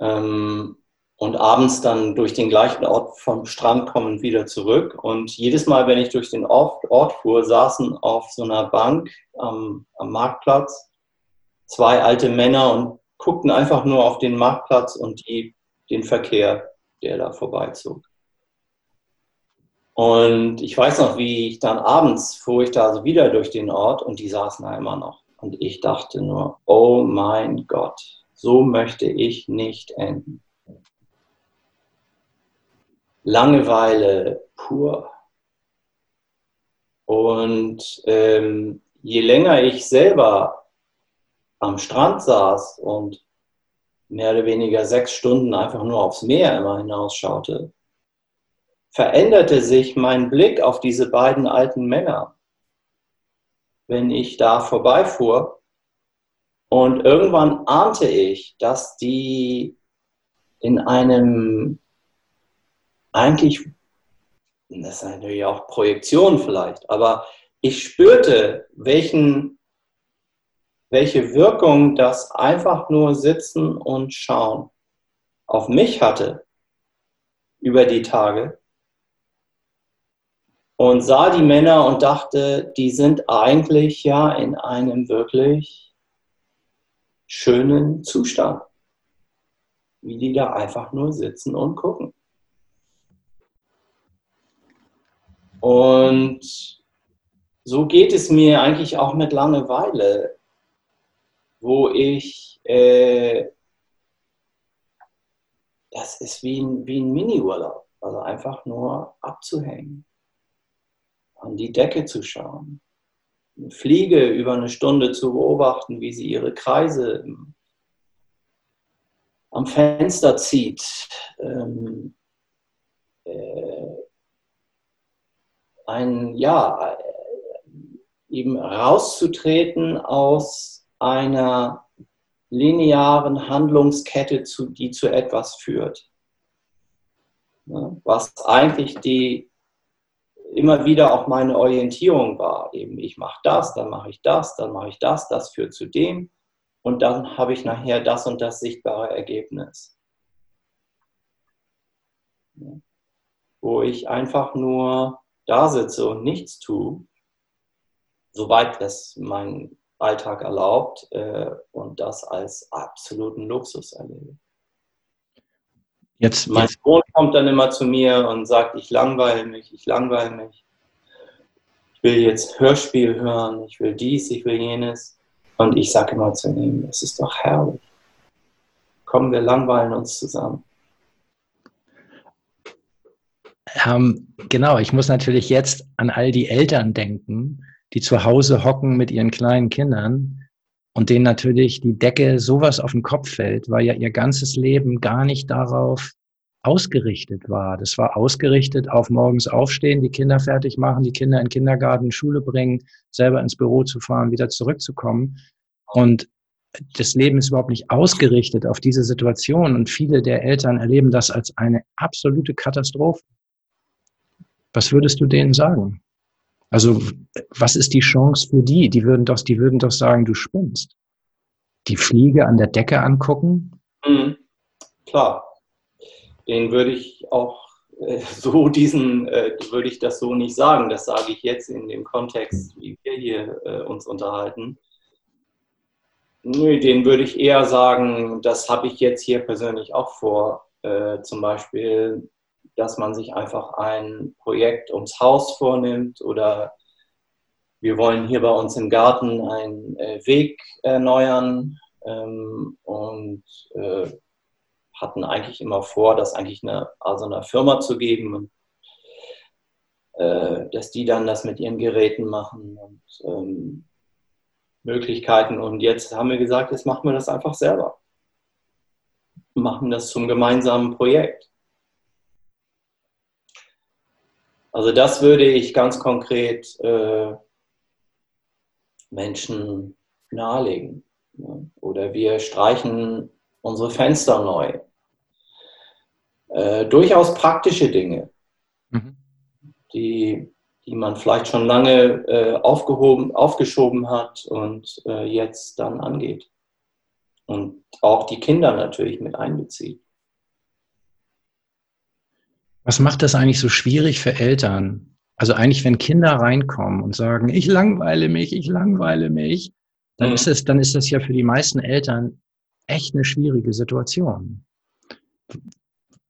ähm, und abends dann durch den gleichen Ort vom Strand kommen wieder zurück. Und jedes Mal, wenn ich durch den Ort, Ort fuhr, saßen auf so einer Bank am, am Marktplatz zwei alte Männer und guckten einfach nur auf den Marktplatz und die, den Verkehr, der da vorbeizog. Und ich weiß noch, wie ich dann abends fuhr ich da also wieder durch den Ort und die saßen da immer noch. Und ich dachte nur, oh mein Gott, so möchte ich nicht enden. Langeweile pur. Und ähm, je länger ich selber am Strand saß und mehr oder weniger sechs Stunden einfach nur aufs Meer immer hinausschaute, veränderte sich mein Blick auf diese beiden alten Männer, wenn ich da vorbeifuhr. Und irgendwann ahnte ich, dass die in einem eigentlich, das ist natürlich auch Projektion vielleicht, aber ich spürte, welchen, welche Wirkung das einfach nur sitzen und schauen auf mich hatte über die Tage und sah die Männer und dachte, die sind eigentlich ja in einem wirklich schönen Zustand, wie die da einfach nur sitzen und gucken. Und so geht es mir eigentlich auch mit Langeweile, wo ich, äh, das ist wie ein, wie ein Mini-Urlaub, also einfach nur abzuhängen an die Decke zu schauen, eine Fliege über eine Stunde zu beobachten, wie sie ihre Kreise am Fenster zieht, ähm, äh, ein, ja, eben rauszutreten aus einer linearen Handlungskette, zu, die zu etwas führt. Ja, was eigentlich die immer wieder auch meine Orientierung war. Eben, ich mache das, dann mache ich das, dann mache ich das, das führt zu dem und dann habe ich nachher das und das sichtbare Ergebnis. Wo ich einfach nur da sitze und nichts tue, soweit es mein Alltag erlaubt äh, und das als absoluten Luxus erlebe. Jetzt, mein Sohn kommt dann immer zu mir und sagt, ich langweile mich, ich langweile mich. Ich will jetzt Hörspiel hören, ich will dies, ich will jenes. Und ich sage immer zu ihm, es ist doch herrlich. Kommen wir langweilen uns zusammen. Ähm, genau, ich muss natürlich jetzt an all die Eltern denken, die zu Hause hocken mit ihren kleinen Kindern und denen natürlich die Decke sowas auf den Kopf fällt, weil ja ihr ganzes Leben gar nicht darauf ausgerichtet war. Das war ausgerichtet auf morgens aufstehen, die Kinder fertig machen, die Kinder in den Kindergarten, Schule bringen, selber ins Büro zu fahren, wieder zurückzukommen. Und das Leben ist überhaupt nicht ausgerichtet auf diese Situation und viele der Eltern erleben das als eine absolute Katastrophe. Was würdest du denen sagen? Also, was ist die Chance für die? Die würden doch, die würden doch sagen, du spinnst. Die Fliege an der Decke angucken? Mhm. Klar. Den würde ich auch äh, so diesen, äh, würde ich das so nicht sagen. Das sage ich jetzt in dem Kontext, wie wir hier äh, uns unterhalten. Nö, den würde ich eher sagen, das habe ich jetzt hier persönlich auch vor. Äh, zum Beispiel dass man sich einfach ein Projekt ums Haus vornimmt oder wir wollen hier bei uns im Garten einen äh, Weg erneuern ähm, und äh, hatten eigentlich immer vor, das eigentlich eine, also einer Firma zu geben, äh, dass die dann das mit ihren Geräten machen und ähm, Möglichkeiten. Und jetzt haben wir gesagt, jetzt machen wir das einfach selber. Machen das zum gemeinsamen Projekt. Also das würde ich ganz konkret äh, Menschen nahelegen. Ne? Oder wir streichen unsere Fenster neu. Äh, durchaus praktische Dinge, mhm. die, die man vielleicht schon lange äh, aufgehoben, aufgeschoben hat und äh, jetzt dann angeht. Und auch die Kinder natürlich mit einbezieht. Was macht das eigentlich so schwierig für Eltern? Also eigentlich, wenn Kinder reinkommen und sagen, ich langweile mich, ich langweile mich, dann mhm. ist es, dann ist das ja für die meisten Eltern echt eine schwierige Situation.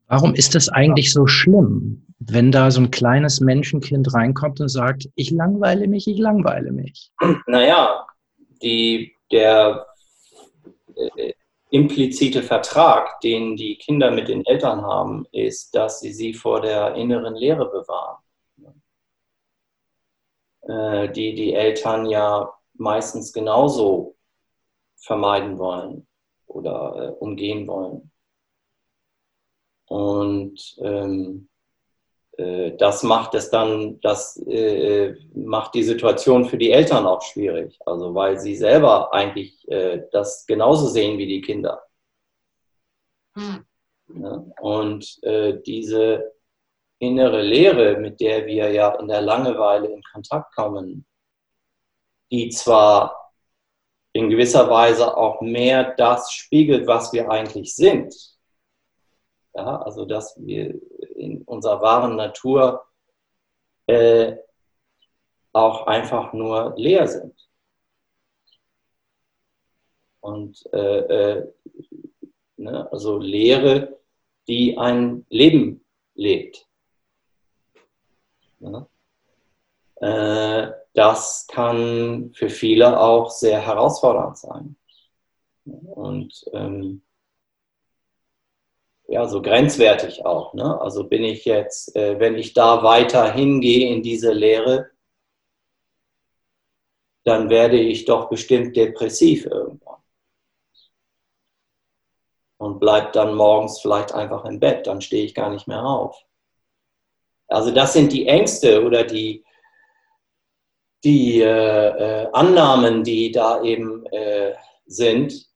Warum ist das eigentlich so schlimm, wenn da so ein kleines Menschenkind reinkommt und sagt, ich langweile mich, ich langweile mich? Naja, die, der, äh, implizite Vertrag, den die Kinder mit den Eltern haben, ist, dass sie sie vor der inneren Lehre bewahren. Äh, die die Eltern ja meistens genauso vermeiden wollen oder äh, umgehen wollen. Und ähm, äh, das macht es dann, das äh, macht die Situation für die Eltern auch schwierig. Also weil sie selber eigentlich äh, das genauso sehen wie die Kinder. Hm. Ja, und äh, diese innere Lehre, mit der wir ja in der Langeweile in Kontakt kommen, die zwar in gewisser Weise auch mehr das spiegelt, was wir eigentlich sind. Ja, also dass wir in unserer wahren Natur äh, auch einfach nur leer sind. Und äh, äh, ne, also Leere, die ein Leben lebt. Ja. Äh, das kann für viele auch sehr herausfordernd sein. Und ähm, ja, so grenzwertig auch. Ne? Also bin ich jetzt, äh, wenn ich da weiter hingehe in diese Lehre, dann werde ich doch bestimmt depressiv irgendwann. Und bleib dann morgens vielleicht einfach im Bett, dann stehe ich gar nicht mehr auf. Also das sind die Ängste oder die, die äh, äh, Annahmen, die da eben äh, sind,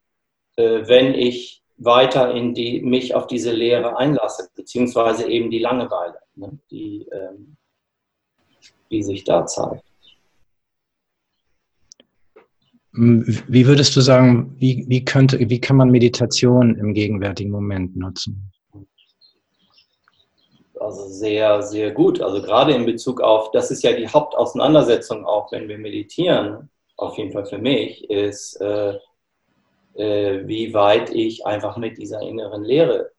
äh, wenn ich weiter in die, mich auf diese Lehre einlasse, beziehungsweise eben die Langeweile, ne, die, ähm, die sich da zeigt. Wie würdest du sagen, wie, wie, könnte, wie kann man Meditation im gegenwärtigen Moment nutzen? Also sehr, sehr gut. Also gerade in Bezug auf, das ist ja die Hauptauseinandersetzung auch, wenn wir meditieren, auf jeden Fall für mich, ist, äh, äh, wie weit ich einfach mit dieser inneren Lehre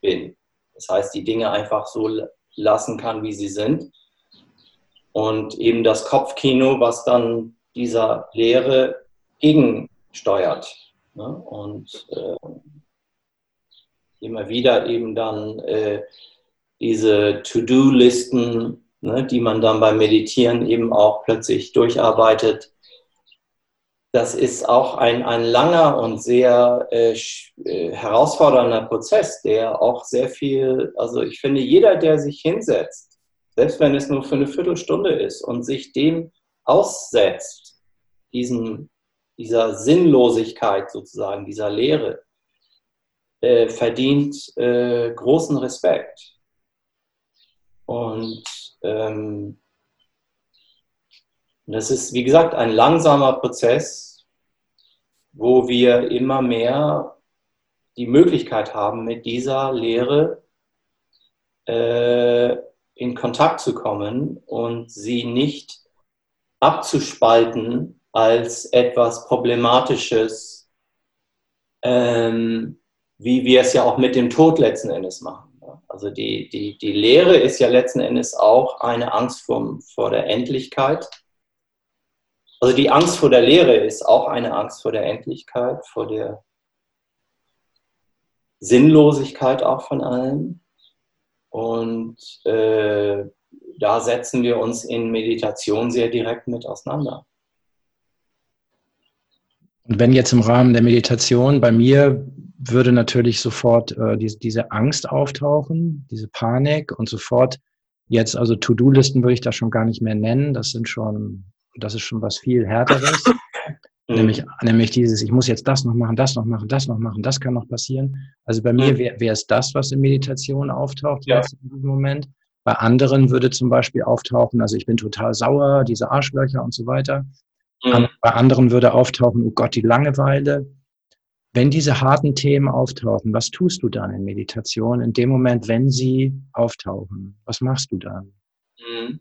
bin. Das heißt, die Dinge einfach so lassen kann, wie sie sind. Und eben das Kopfkino, was dann dieser Lehre gegensteuert. Ne? Und äh, immer wieder eben dann äh, diese To-Do-Listen, ne, die man dann beim Meditieren eben auch plötzlich durcharbeitet. Das ist auch ein, ein langer und sehr äh, äh herausfordernder Prozess, der auch sehr viel, also ich finde, jeder, der sich hinsetzt, selbst wenn es nur für eine Viertelstunde ist und sich dem aussetzt, diesen, dieser Sinnlosigkeit sozusagen, dieser Leere, äh, verdient äh, großen Respekt. Und ähm, das ist, wie gesagt, ein langsamer Prozess, wo wir immer mehr die Möglichkeit haben, mit dieser Lehre äh, in Kontakt zu kommen und sie nicht abzuspalten als etwas Problematisches, ähm, wie wir es ja auch mit dem Tod letzten Endes machen. Also die, die, die Lehre ist ja letzten Endes auch eine Angst vor, vor der Endlichkeit. Also die Angst vor der Lehre ist auch eine Angst vor der Endlichkeit, vor der Sinnlosigkeit auch von allem. Und äh, da setzen wir uns in Meditation sehr direkt mit auseinander. Und wenn jetzt im Rahmen der Meditation bei mir würde natürlich sofort äh, diese, diese Angst auftauchen, diese Panik und sofort jetzt, also To-Do-Listen würde ich da schon gar nicht mehr nennen. Das sind schon, das ist schon was viel härteres. Mhm. Nämlich, nämlich dieses, ich muss jetzt das noch machen, das noch machen, das noch machen, das kann noch passieren. Also bei mir mhm. wäre wär es das, was in Meditation auftaucht ja. jetzt in diesem Moment. Bei anderen würde zum Beispiel auftauchen, also ich bin total sauer, diese Arschlöcher und so weiter. Mhm. Bei anderen würde auftauchen, oh Gott, die Langeweile. Wenn diese harten Themen auftauchen, was tust du dann in Meditation in dem Moment, wenn sie auftauchen? Was machst du dann? Mhm.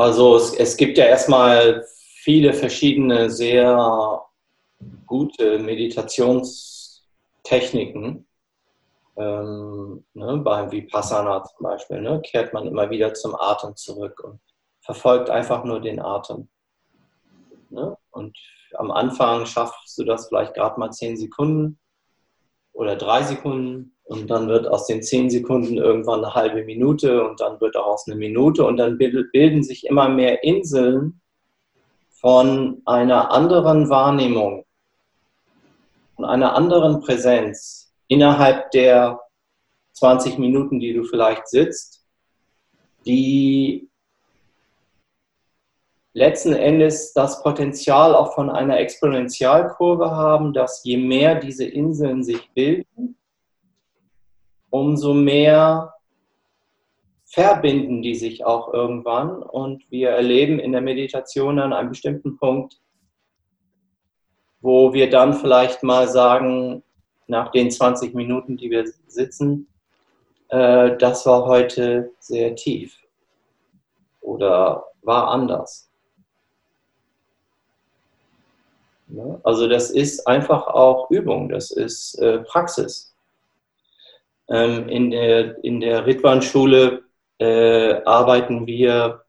Also es, es gibt ja erstmal viele verschiedene sehr gute Meditationstechniken. Ähm, ne, beim Vipassana zum Beispiel, ne, kehrt man immer wieder zum Atem zurück und verfolgt einfach nur den Atem. Ne? Und am Anfang schaffst du das vielleicht gerade mal zehn Sekunden oder drei Sekunden und dann wird aus den zehn Sekunden irgendwann eine halbe Minute und dann wird daraus eine Minute und dann bilden sich immer mehr Inseln von einer anderen Wahrnehmung, von einer anderen Präsenz innerhalb der 20 Minuten, die du vielleicht sitzt, die letzten Endes das Potenzial auch von einer Exponentialkurve haben, dass je mehr diese Inseln sich bilden, umso mehr verbinden die sich auch irgendwann und wir erleben in der Meditation an einem bestimmten Punkt, wo wir dann vielleicht mal sagen, nach den 20 Minuten, die wir sitzen, äh, das war heute sehr tief oder war anders. Ne? Also das ist einfach auch Übung, das ist äh, Praxis. Ähm, in der, in der Ritwan-Schule äh, arbeiten wir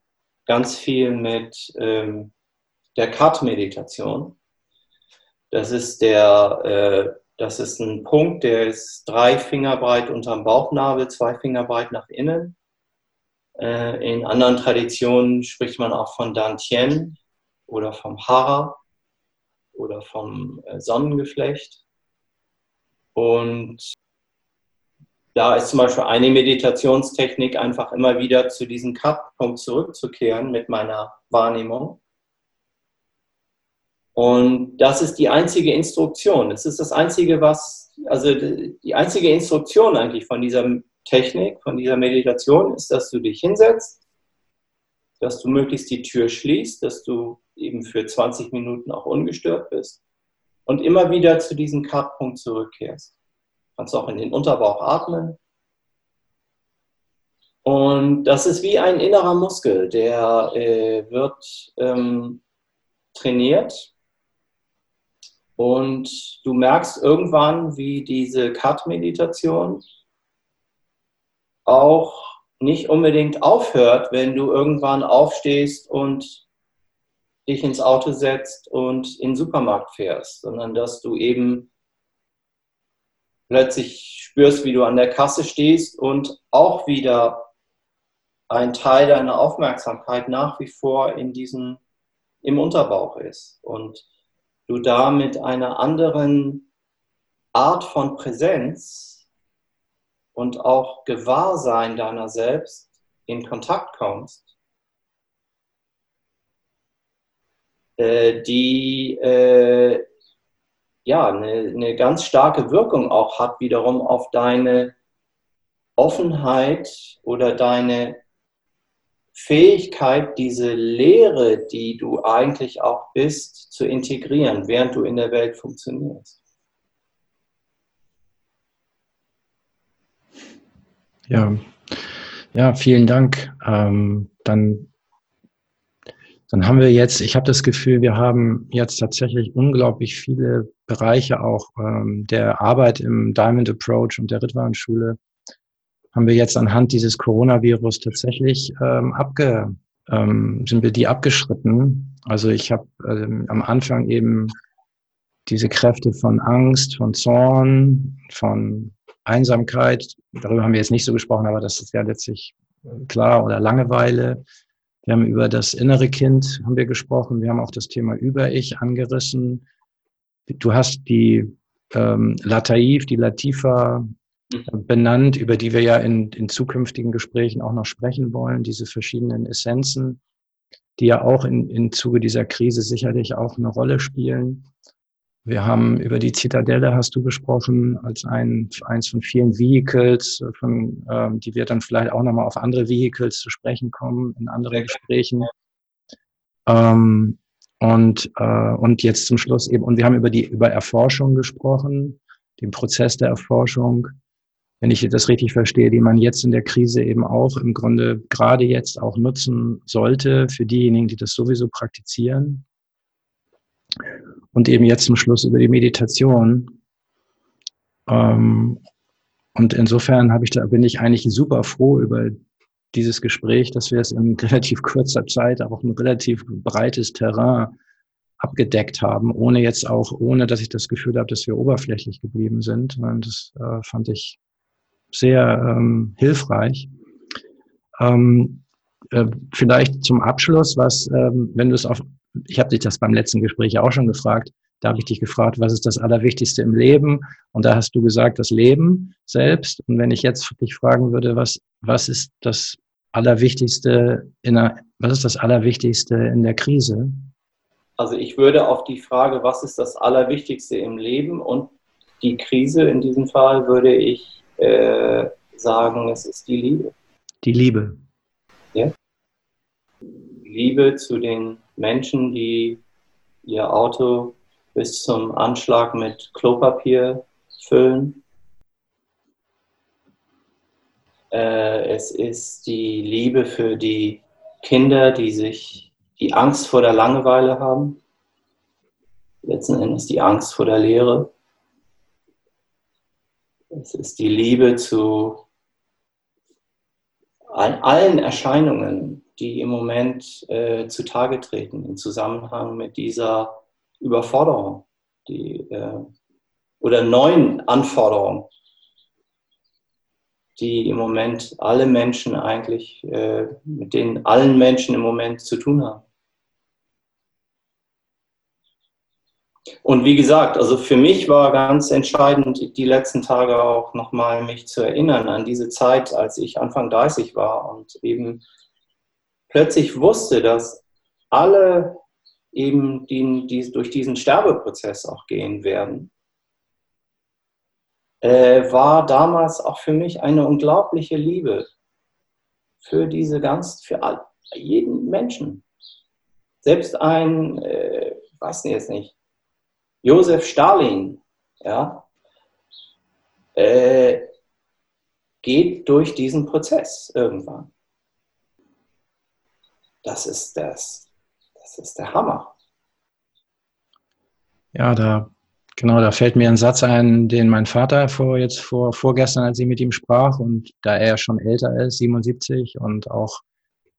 ganz viel mit ähm, der Kat-Meditation. Das ist äh, das ist ein Punkt, der ist drei Finger breit unterm Bauchnabel, zwei Finger breit nach innen. In anderen Traditionen spricht man auch von Dantien oder vom Hara oder vom äh, Sonnengeflecht. Und da ist zum Beispiel eine Meditationstechnik, einfach immer wieder zu diesem Cut-Punkt zurückzukehren mit meiner Wahrnehmung. Und das ist die einzige Instruktion. Das ist das einzige, was, also die einzige Instruktion eigentlich von dieser Technik, von dieser Meditation ist, dass du dich hinsetzt, dass du möglichst die Tür schließt, dass du eben für 20 Minuten auch ungestört bist und immer wieder zu diesem Cut-Punkt zurückkehrst. Kannst auch in den Unterbauch atmen. Und das ist wie ein innerer Muskel, der äh, wird ähm, trainiert. Und du merkst irgendwann, wie diese Cut-Meditation auch nicht unbedingt aufhört, wenn du irgendwann aufstehst und dich ins Auto setzt und in den Supermarkt fährst, sondern dass du eben plötzlich spürst, wie du an der Kasse stehst und auch wieder ein Teil deiner Aufmerksamkeit nach wie vor in diesem, im Unterbauch ist und du da mit einer anderen Art von Präsenz und auch Gewahrsein deiner selbst in Kontakt kommst, die äh, ja eine, eine ganz starke Wirkung auch hat wiederum auf deine Offenheit oder deine Fähigkeit, diese Lehre, die du eigentlich auch bist, zu integrieren, während du in der Welt funktionierst. Ja, ja, vielen Dank. Ähm, dann, dann haben wir jetzt, ich habe das Gefühl, wir haben jetzt tatsächlich unglaublich viele Bereiche auch ähm, der Arbeit im Diamond Approach und der Ritwan-Schule haben wir jetzt anhand dieses Coronavirus tatsächlich ähm, abge, ähm, sind wir die abgeschritten. Also ich habe ähm, am Anfang eben diese Kräfte von Angst, von Zorn, von Einsamkeit, darüber haben wir jetzt nicht so gesprochen, aber das ist ja letztlich klar, oder Langeweile. Wir haben über das innere Kind haben wir gesprochen. Wir haben auch das Thema Über-Ich angerissen. Du hast die ähm, Lataif, die Latifa mhm. benannt, über die wir ja in, in zukünftigen Gesprächen auch noch sprechen wollen, diese verschiedenen Essenzen, die ja auch in, in Zuge dieser Krise sicherlich auch eine Rolle spielen. Wir haben über die Zitadelle, hast du gesprochen, als ein, eins von vielen Vehicles, von, ähm, die wir dann vielleicht auch nochmal auf andere Vehicles zu sprechen kommen in anderen Gesprächen. Ähm, und, äh, und jetzt zum Schluss eben, und wir haben über die, über Erforschung gesprochen, den Prozess der Erforschung, wenn ich das richtig verstehe, die man jetzt in der Krise eben auch im Grunde gerade jetzt auch nutzen sollte für diejenigen, die das sowieso praktizieren und eben jetzt zum Schluss über die Meditation. Ähm, und insofern habe ich da, bin ich eigentlich super froh über dieses Gespräch, dass wir es in relativ kurzer Zeit auch ein relativ breites Terrain abgedeckt haben, ohne jetzt auch, ohne dass ich das Gefühl habe, dass wir oberflächlich geblieben sind. Und das äh, fand ich sehr ähm, hilfreich. Ähm, äh, vielleicht zum Abschluss, was, ähm, wenn du es auf ich habe dich das beim letzten Gespräch auch schon gefragt. Da habe ich dich gefragt, was ist das Allerwichtigste im Leben? Und da hast du gesagt, das Leben selbst. Und wenn ich jetzt dich fragen würde, was, was ist das Allerwichtigste in der, was ist das Allerwichtigste in der Krise? Also ich würde auf die Frage, was ist das Allerwichtigste im Leben und die Krise in diesem Fall, würde ich äh, sagen, es ist die Liebe. Die Liebe. Ja. Liebe zu den Menschen, die ihr Auto bis zum Anschlag mit Klopapier füllen. Äh, es ist die Liebe für die Kinder, die sich die Angst vor der Langeweile haben. Letzten Endes die Angst vor der Lehre. Es ist die Liebe zu allen Erscheinungen, die im Moment äh, zutage treten im Zusammenhang mit dieser Überforderung die, äh, oder neuen Anforderungen, die im Moment alle Menschen eigentlich, äh, mit denen allen Menschen im Moment zu tun haben. Und wie gesagt, also für mich war ganz entscheidend, die letzten Tage auch nochmal mich zu erinnern an diese Zeit, als ich Anfang 30 war und eben plötzlich wusste, dass alle eben die, die durch diesen Sterbeprozess auch gehen werden, äh, war damals auch für mich eine unglaubliche Liebe für diese ganz, für all, jeden Menschen. Selbst ein, äh, weiß ich jetzt nicht, Josef Stalin, ja, äh, geht durch diesen Prozess irgendwann. Das ist das, das ist der Hammer. Ja, da genau, da fällt mir ein Satz ein, den mein Vater vor jetzt vor vorgestern, als ich mit ihm sprach und da er schon älter ist, 77 und auch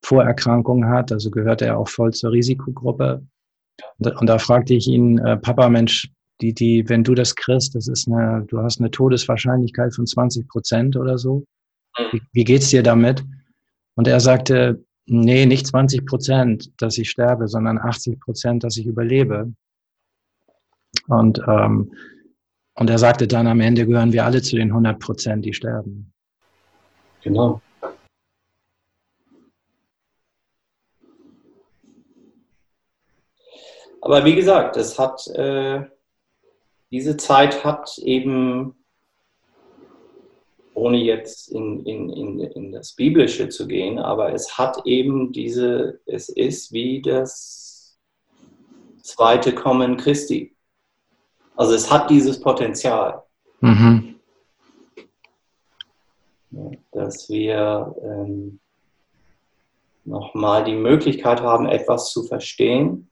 Vorerkrankungen hat, also gehört er auch voll zur Risikogruppe. Und, und da fragte ich ihn, äh, Papa, Mensch, die, die, wenn du das kriegst, das ist eine, du hast eine Todeswahrscheinlichkeit von 20 Prozent oder so. Wie, wie geht's dir damit? Und er sagte, nee, nicht 20 Prozent, dass ich sterbe, sondern 80 Prozent, dass ich überlebe. Und, ähm, und er sagte dann, am Ende gehören wir alle zu den 100 Prozent, die sterben. Genau. Aber wie gesagt, es hat, äh, diese Zeit hat eben, ohne jetzt in, in, in, in das Biblische zu gehen, aber es hat eben diese, es ist wie das zweite Kommen Christi. Also es hat dieses Potenzial. Mhm. Dass wir ähm, nochmal die Möglichkeit haben, etwas zu verstehen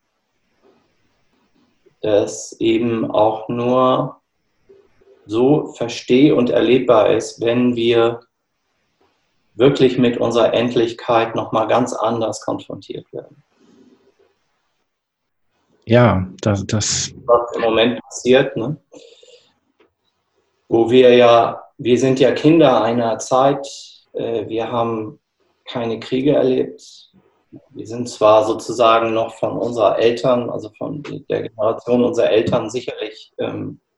das eben auch nur so versteh- und erlebbar ist, wenn wir wirklich mit unserer Endlichkeit nochmal ganz anders konfrontiert werden. Ja, das, das. Was im Moment passiert, ne? wo wir ja, wir sind ja Kinder einer Zeit, äh, wir haben keine Kriege erlebt, wir sind zwar sozusagen noch von unserer Eltern, also von der Generation unserer Eltern sicherlich, ähm, äh,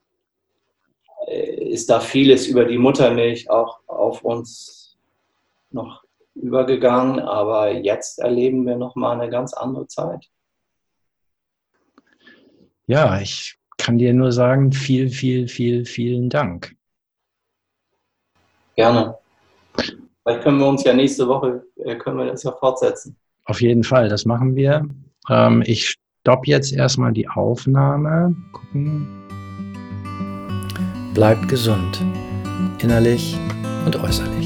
ist da vieles über die Muttermilch auch auf uns noch übergegangen, aber jetzt erleben wir noch mal eine ganz andere Zeit. Ja, ich kann dir nur sagen, viel, viel, viel, vielen Dank. Gerne. Vielleicht können wir uns ja nächste Woche, äh, können wir das ja fortsetzen. Auf jeden Fall, das machen wir. Ähm, ich stoppe jetzt erstmal die Aufnahme. Gucken. Bleibt gesund, innerlich und äußerlich.